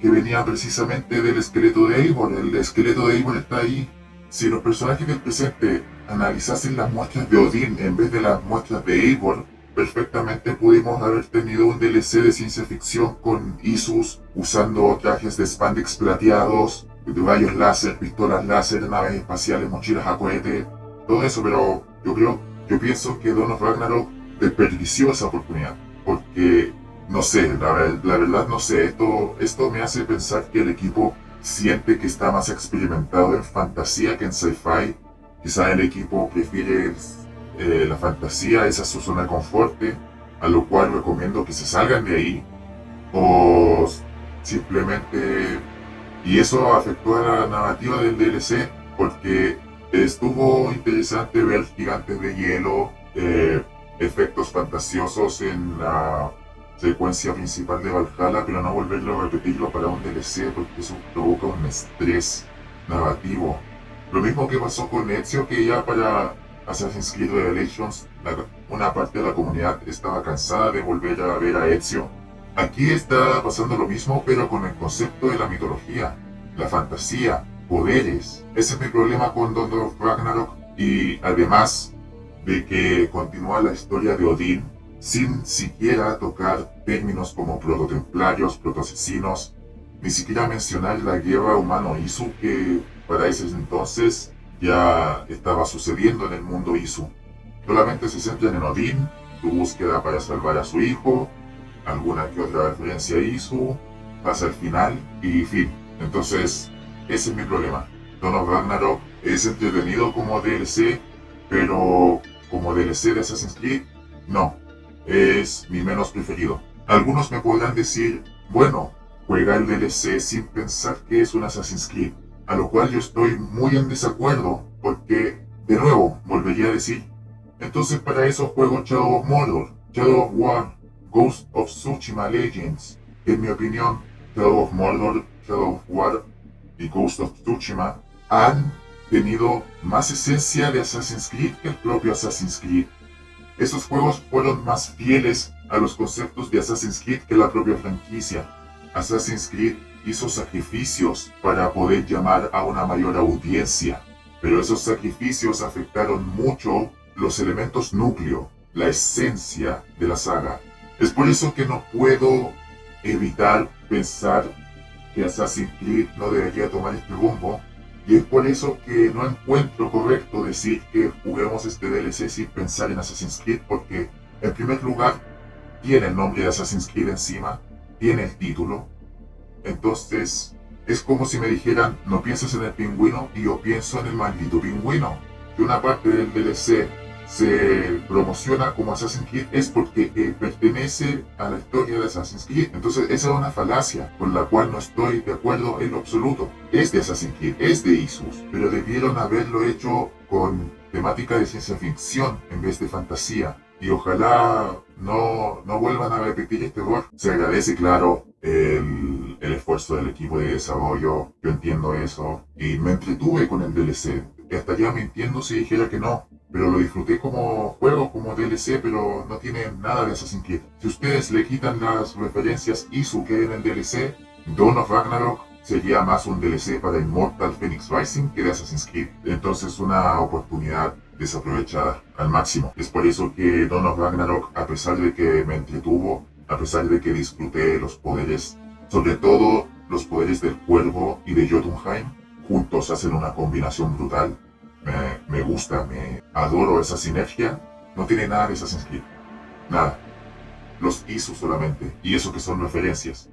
que venía precisamente del esqueleto de Eivor. El esqueleto de Eivor está ahí. Si los personajes del presente analizasen las muestras de Odín en vez de las muestras de Eivor, perfectamente pudimos haber tenido un DLC de ciencia ficción con Isus usando trajes de spandex plateados, rayos láser, pistolas láser, naves espaciales, mochilas a cohete, todo eso, pero yo creo, yo pienso que Dawn of Ragnarok desperdició esa oportunidad, porque no sé, la, verdad no sé, esto, esto me hace pensar que el equipo siente que está más experimentado en fantasía que en sci-fi, quizá el equipo prefiere eh, la fantasía, esa es su zona de confort, a lo cual recomiendo que se salgan de ahí, o simplemente, y eso afectó a la narrativa del DLC, porque Estuvo interesante ver gigantes de hielo, eh, efectos fantasiosos en la secuencia principal de Valhalla, pero no volverlo a repetirlo para un DLC porque eso provoca un estrés narrativo. Lo mismo que pasó con Ezio, que ya para Assassin's Creed Revelations una parte de la comunidad estaba cansada de volver a ver a Ezio. Aquí está pasando lo mismo, pero con el concepto de la mitología, la fantasía, poderes. Ese es mi problema con of Ragnarok. Y además de que continúa la historia de Odín sin siquiera tocar términos como prototemplarios, protoasesinos, ni siquiera mencionar la guerra humano-Isu que para ese entonces ya estaba sucediendo en el mundo Isu. Solamente se centran en Odín, su búsqueda para salvar a su hijo, alguna que otra referencia a Isu, pasa el final y fin. Entonces, ese es mi problema. Dawn of Ragnarok es entretenido como DLC, pero como DLC de Assassin's Creed, no. Es mi menos preferido. Algunos me podrán decir, bueno, juega el DLC sin pensar que es un Assassin's Creed. A lo cual yo estoy muy en desacuerdo, porque, de nuevo, volvería a decir, entonces para eso juego Shadow of Mordor, Shadow of War, Ghost of Tsushima Legends. En mi opinión, Shadow of Mordor, Shadow of War y Ghost of Tsushima han tenido más esencia de Assassin's Creed que el propio Assassin's Creed. Estos juegos fueron más fieles a los conceptos de Assassin's Creed que la propia franquicia. Assassin's Creed hizo sacrificios para poder llamar a una mayor audiencia, pero esos sacrificios afectaron mucho los elementos núcleo, la esencia de la saga. Es por eso que no puedo evitar pensar que Assassin's Creed no debería tomar este rumbo, y es por eso que no encuentro correcto decir que juguemos este DLC sin pensar en Assassin's Creed, porque en primer lugar tiene el nombre de Assassin's Creed encima, tiene el título, entonces, es como si me dijeran, no piensas en el pingüino y yo pienso en el maldito pingüino. Que una parte del DLC se promociona como Assassin's Creed es porque eh, pertenece a la historia de Assassin's Creed. Entonces, esa es una falacia con la cual no estoy de acuerdo en lo absoluto. Es de Assassin's Creed, es de Isus, pero debieron haberlo hecho con temática de ciencia ficción en vez de fantasía. Y ojalá no, no vuelvan a repetir este error. Se agradece, claro, el, el, esfuerzo del equipo de desarrollo, yo entiendo eso, y me entretuve con el DLC. Estaría mintiendo si dijera que no, pero lo disfruté como juego, como DLC, pero no tiene nada de Assassin's Creed. Si ustedes le quitan las referencias ISU que en el DLC, Dawn of Ragnarok sería más un DLC para Immortal Phoenix Rising que de Assassin's Creed. Entonces una oportunidad desaprovechada al máximo. Es por eso que Dawn of Ragnarok, a pesar de que me entretuvo, a pesar de que disfruté los poderes, sobre todo los poderes del cuervo y de Jotunheim, juntos hacen una combinación brutal. Me, gusta, me adoro esa sinergia. No tiene nada de Assassin's Creed. Nada. Los hizo solamente. Y eso que son referencias.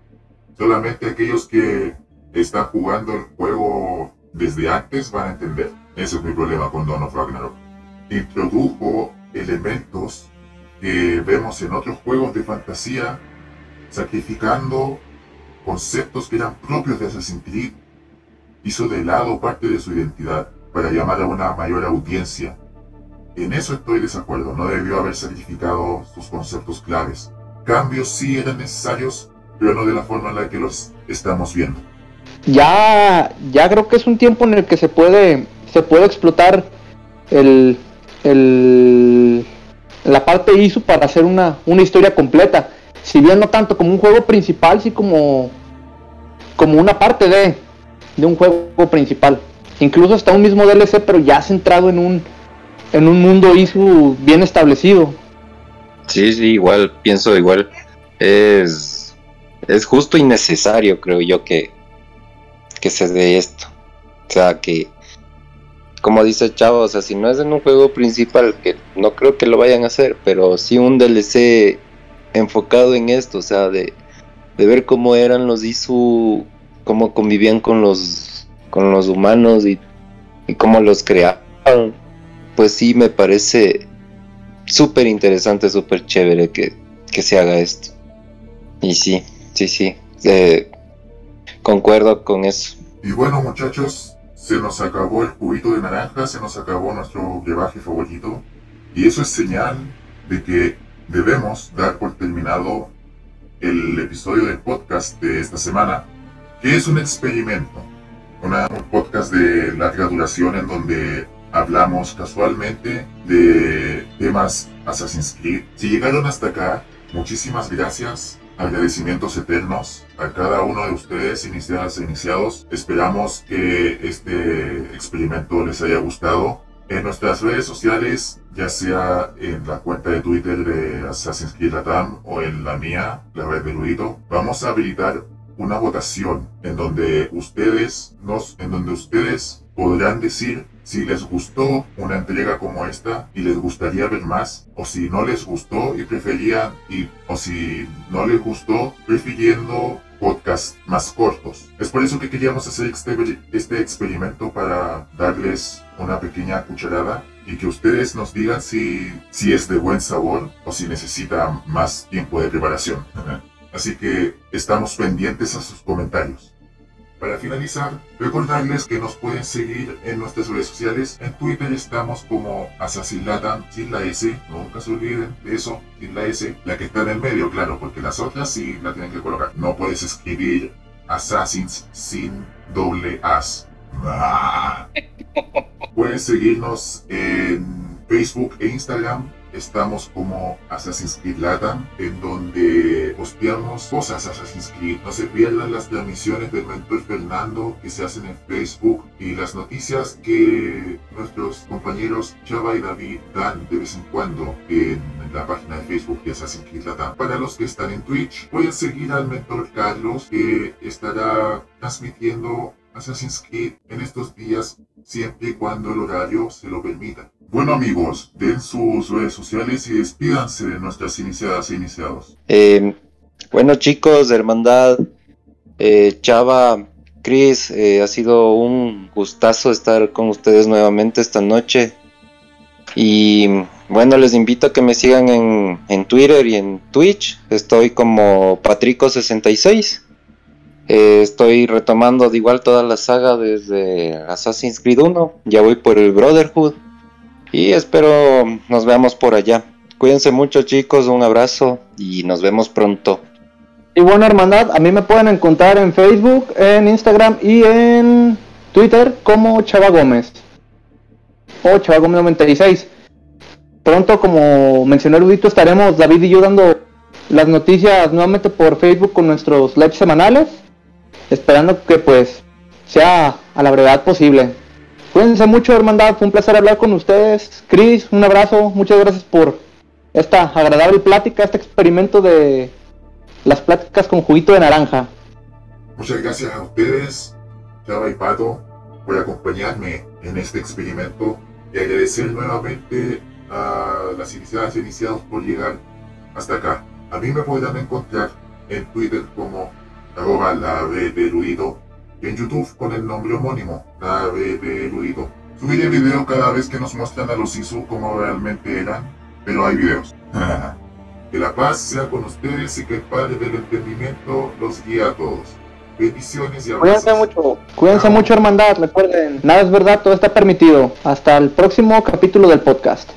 Solamente aquellos que están jugando el juego desde antes van a entender. Ese es mi problema con Dawn of Ragnarok. Introdujo elementos que vemos en otros juegos de fantasía sacrificando conceptos que eran propios de Assassin's Creed, hizo de lado parte de su identidad para llamar a una mayor audiencia. En eso estoy de desacuerdo, no debió haber sacrificado sus conceptos claves. Cambios sí eran necesarios, pero no de la forma en la que los estamos viendo. Ya, ya creo que es un tiempo en el que se puede, se puede explotar el, el la parte hizo para hacer una, una historia completa. Si bien no tanto como un juego principal, sí como, como una parte de, de un juego principal. Incluso hasta un mismo DLC, pero ya centrado en un, en un mundo ISU bien establecido. Sí, sí, igual, pienso igual. Es, es justo y necesario, creo yo, que, que se dé esto. O sea, que, como dice Chavo, o sea, si no es en un juego principal, que no creo que lo vayan a hacer, pero sí un DLC enfocado en esto, o sea, de, ver cómo eran los Isu, cómo convivían con los, con los humanos y, cómo los creaban, pues sí me parece súper interesante, súper chévere que, se haga esto. Y sí, sí, sí, eh, concuerdo con eso. Y bueno muchachos, se nos acabó el cubito de naranja, se nos acabó nuestro brebaje favorito. Y eso es señal de que debemos dar por terminado el episodio del podcast de esta semana, que es un experimento. Una, un podcast de larga duración en donde hablamos casualmente de temas Assassin's Creed. Si llegaron hasta acá, muchísimas gracias agradecimientos eternos a cada uno de ustedes, iniciadas e iniciados. Esperamos que este experimento les haya gustado. En nuestras redes sociales, ya sea en la cuenta de Twitter de Assassin's Creed Latam o en la mía, la red de Erudito, vamos a habilitar una votación en donde ustedes nos, en donde ustedes podrán decir si les gustó una entrega como esta y les gustaría ver más, o si no les gustó y preferían, y, o si no les gustó, prefiriendo podcasts más cortos. Es por eso que queríamos hacer este, este experimento para darles una pequeña cucharada y que ustedes nos digan si, si es de buen sabor o si necesita más tiempo de preparación. [laughs] Así que estamos pendientes a sus comentarios. Para finalizar, recordarles que nos pueden seguir en nuestras redes sociales. En Twitter estamos como Assassinlatan sin la S. Nunca se olviden de eso, sin la S. La que está en el medio, claro, porque las otras sí la tienen que colocar. No puedes escribir Assassins sin doble as. Ah. Pueden seguirnos en Facebook e Instagram Estamos como Assassin's Creed Latam, en donde posteamos cosas Assassin's Creed. No se pierdan las transmisiones del mentor Fernando que se hacen en Facebook y las noticias que nuestros compañeros Chava y David dan de vez en cuando en la página de Facebook de Assassin's Creed Latam. Para los que están en Twitch, pueden seguir al mentor Carlos que estará transmitiendo Assassin's Creed en estos días siempre y cuando el horario se lo permita. Bueno amigos, den sus redes sociales y despídanse de nuestras iniciadas e iniciados. Eh, bueno chicos Hermandad, eh, Chava, Chris, eh, ha sido un gustazo estar con ustedes nuevamente esta noche. Y bueno, les invito a que me sigan en, en Twitter y en Twitch. Estoy como Patrico66. estoy retomando de igual toda la saga desde Assassin's Creed 1. Ya voy por el Brotherhood. Y espero nos veamos por allá. Cuídense mucho chicos, un abrazo y nos vemos pronto. Y bueno, hermandad, a mí me pueden encontrar en Facebook, en Instagram y en Twitter como Chava Gómez. O Chava Gómez 96. Pronto, como mencionó Ludito, estaremos David y yo dando las noticias nuevamente por Facebook con nuestros lives semanales. Esperando que pues sea a la brevedad posible. Cuídense mucho, hermandad. Fue un placer hablar con ustedes. Chris, un abrazo. Muchas gracias por esta agradable plática, este experimento de las pláticas con juguito de naranja. Muchas gracias a ustedes, Chava y Pato, por acompañarme en este experimento y agradecer nuevamente a las iniciadas iniciados por llegar hasta acá. A mí me podrán encontrar en Twitter como arroba la de ruido en YouTube con el nombre homónimo, Nave de Ruido. Subiré video cada vez que nos muestran a los Isu como realmente eran, pero hay videos. [laughs] que la paz sea con ustedes y que el Padre del Entendimiento los guíe a todos. Bendiciones y abrazos. Cuídense mucho, cuídense mucho hermandad, recuerden, nada es verdad, todo está permitido. Hasta el próximo capítulo del podcast.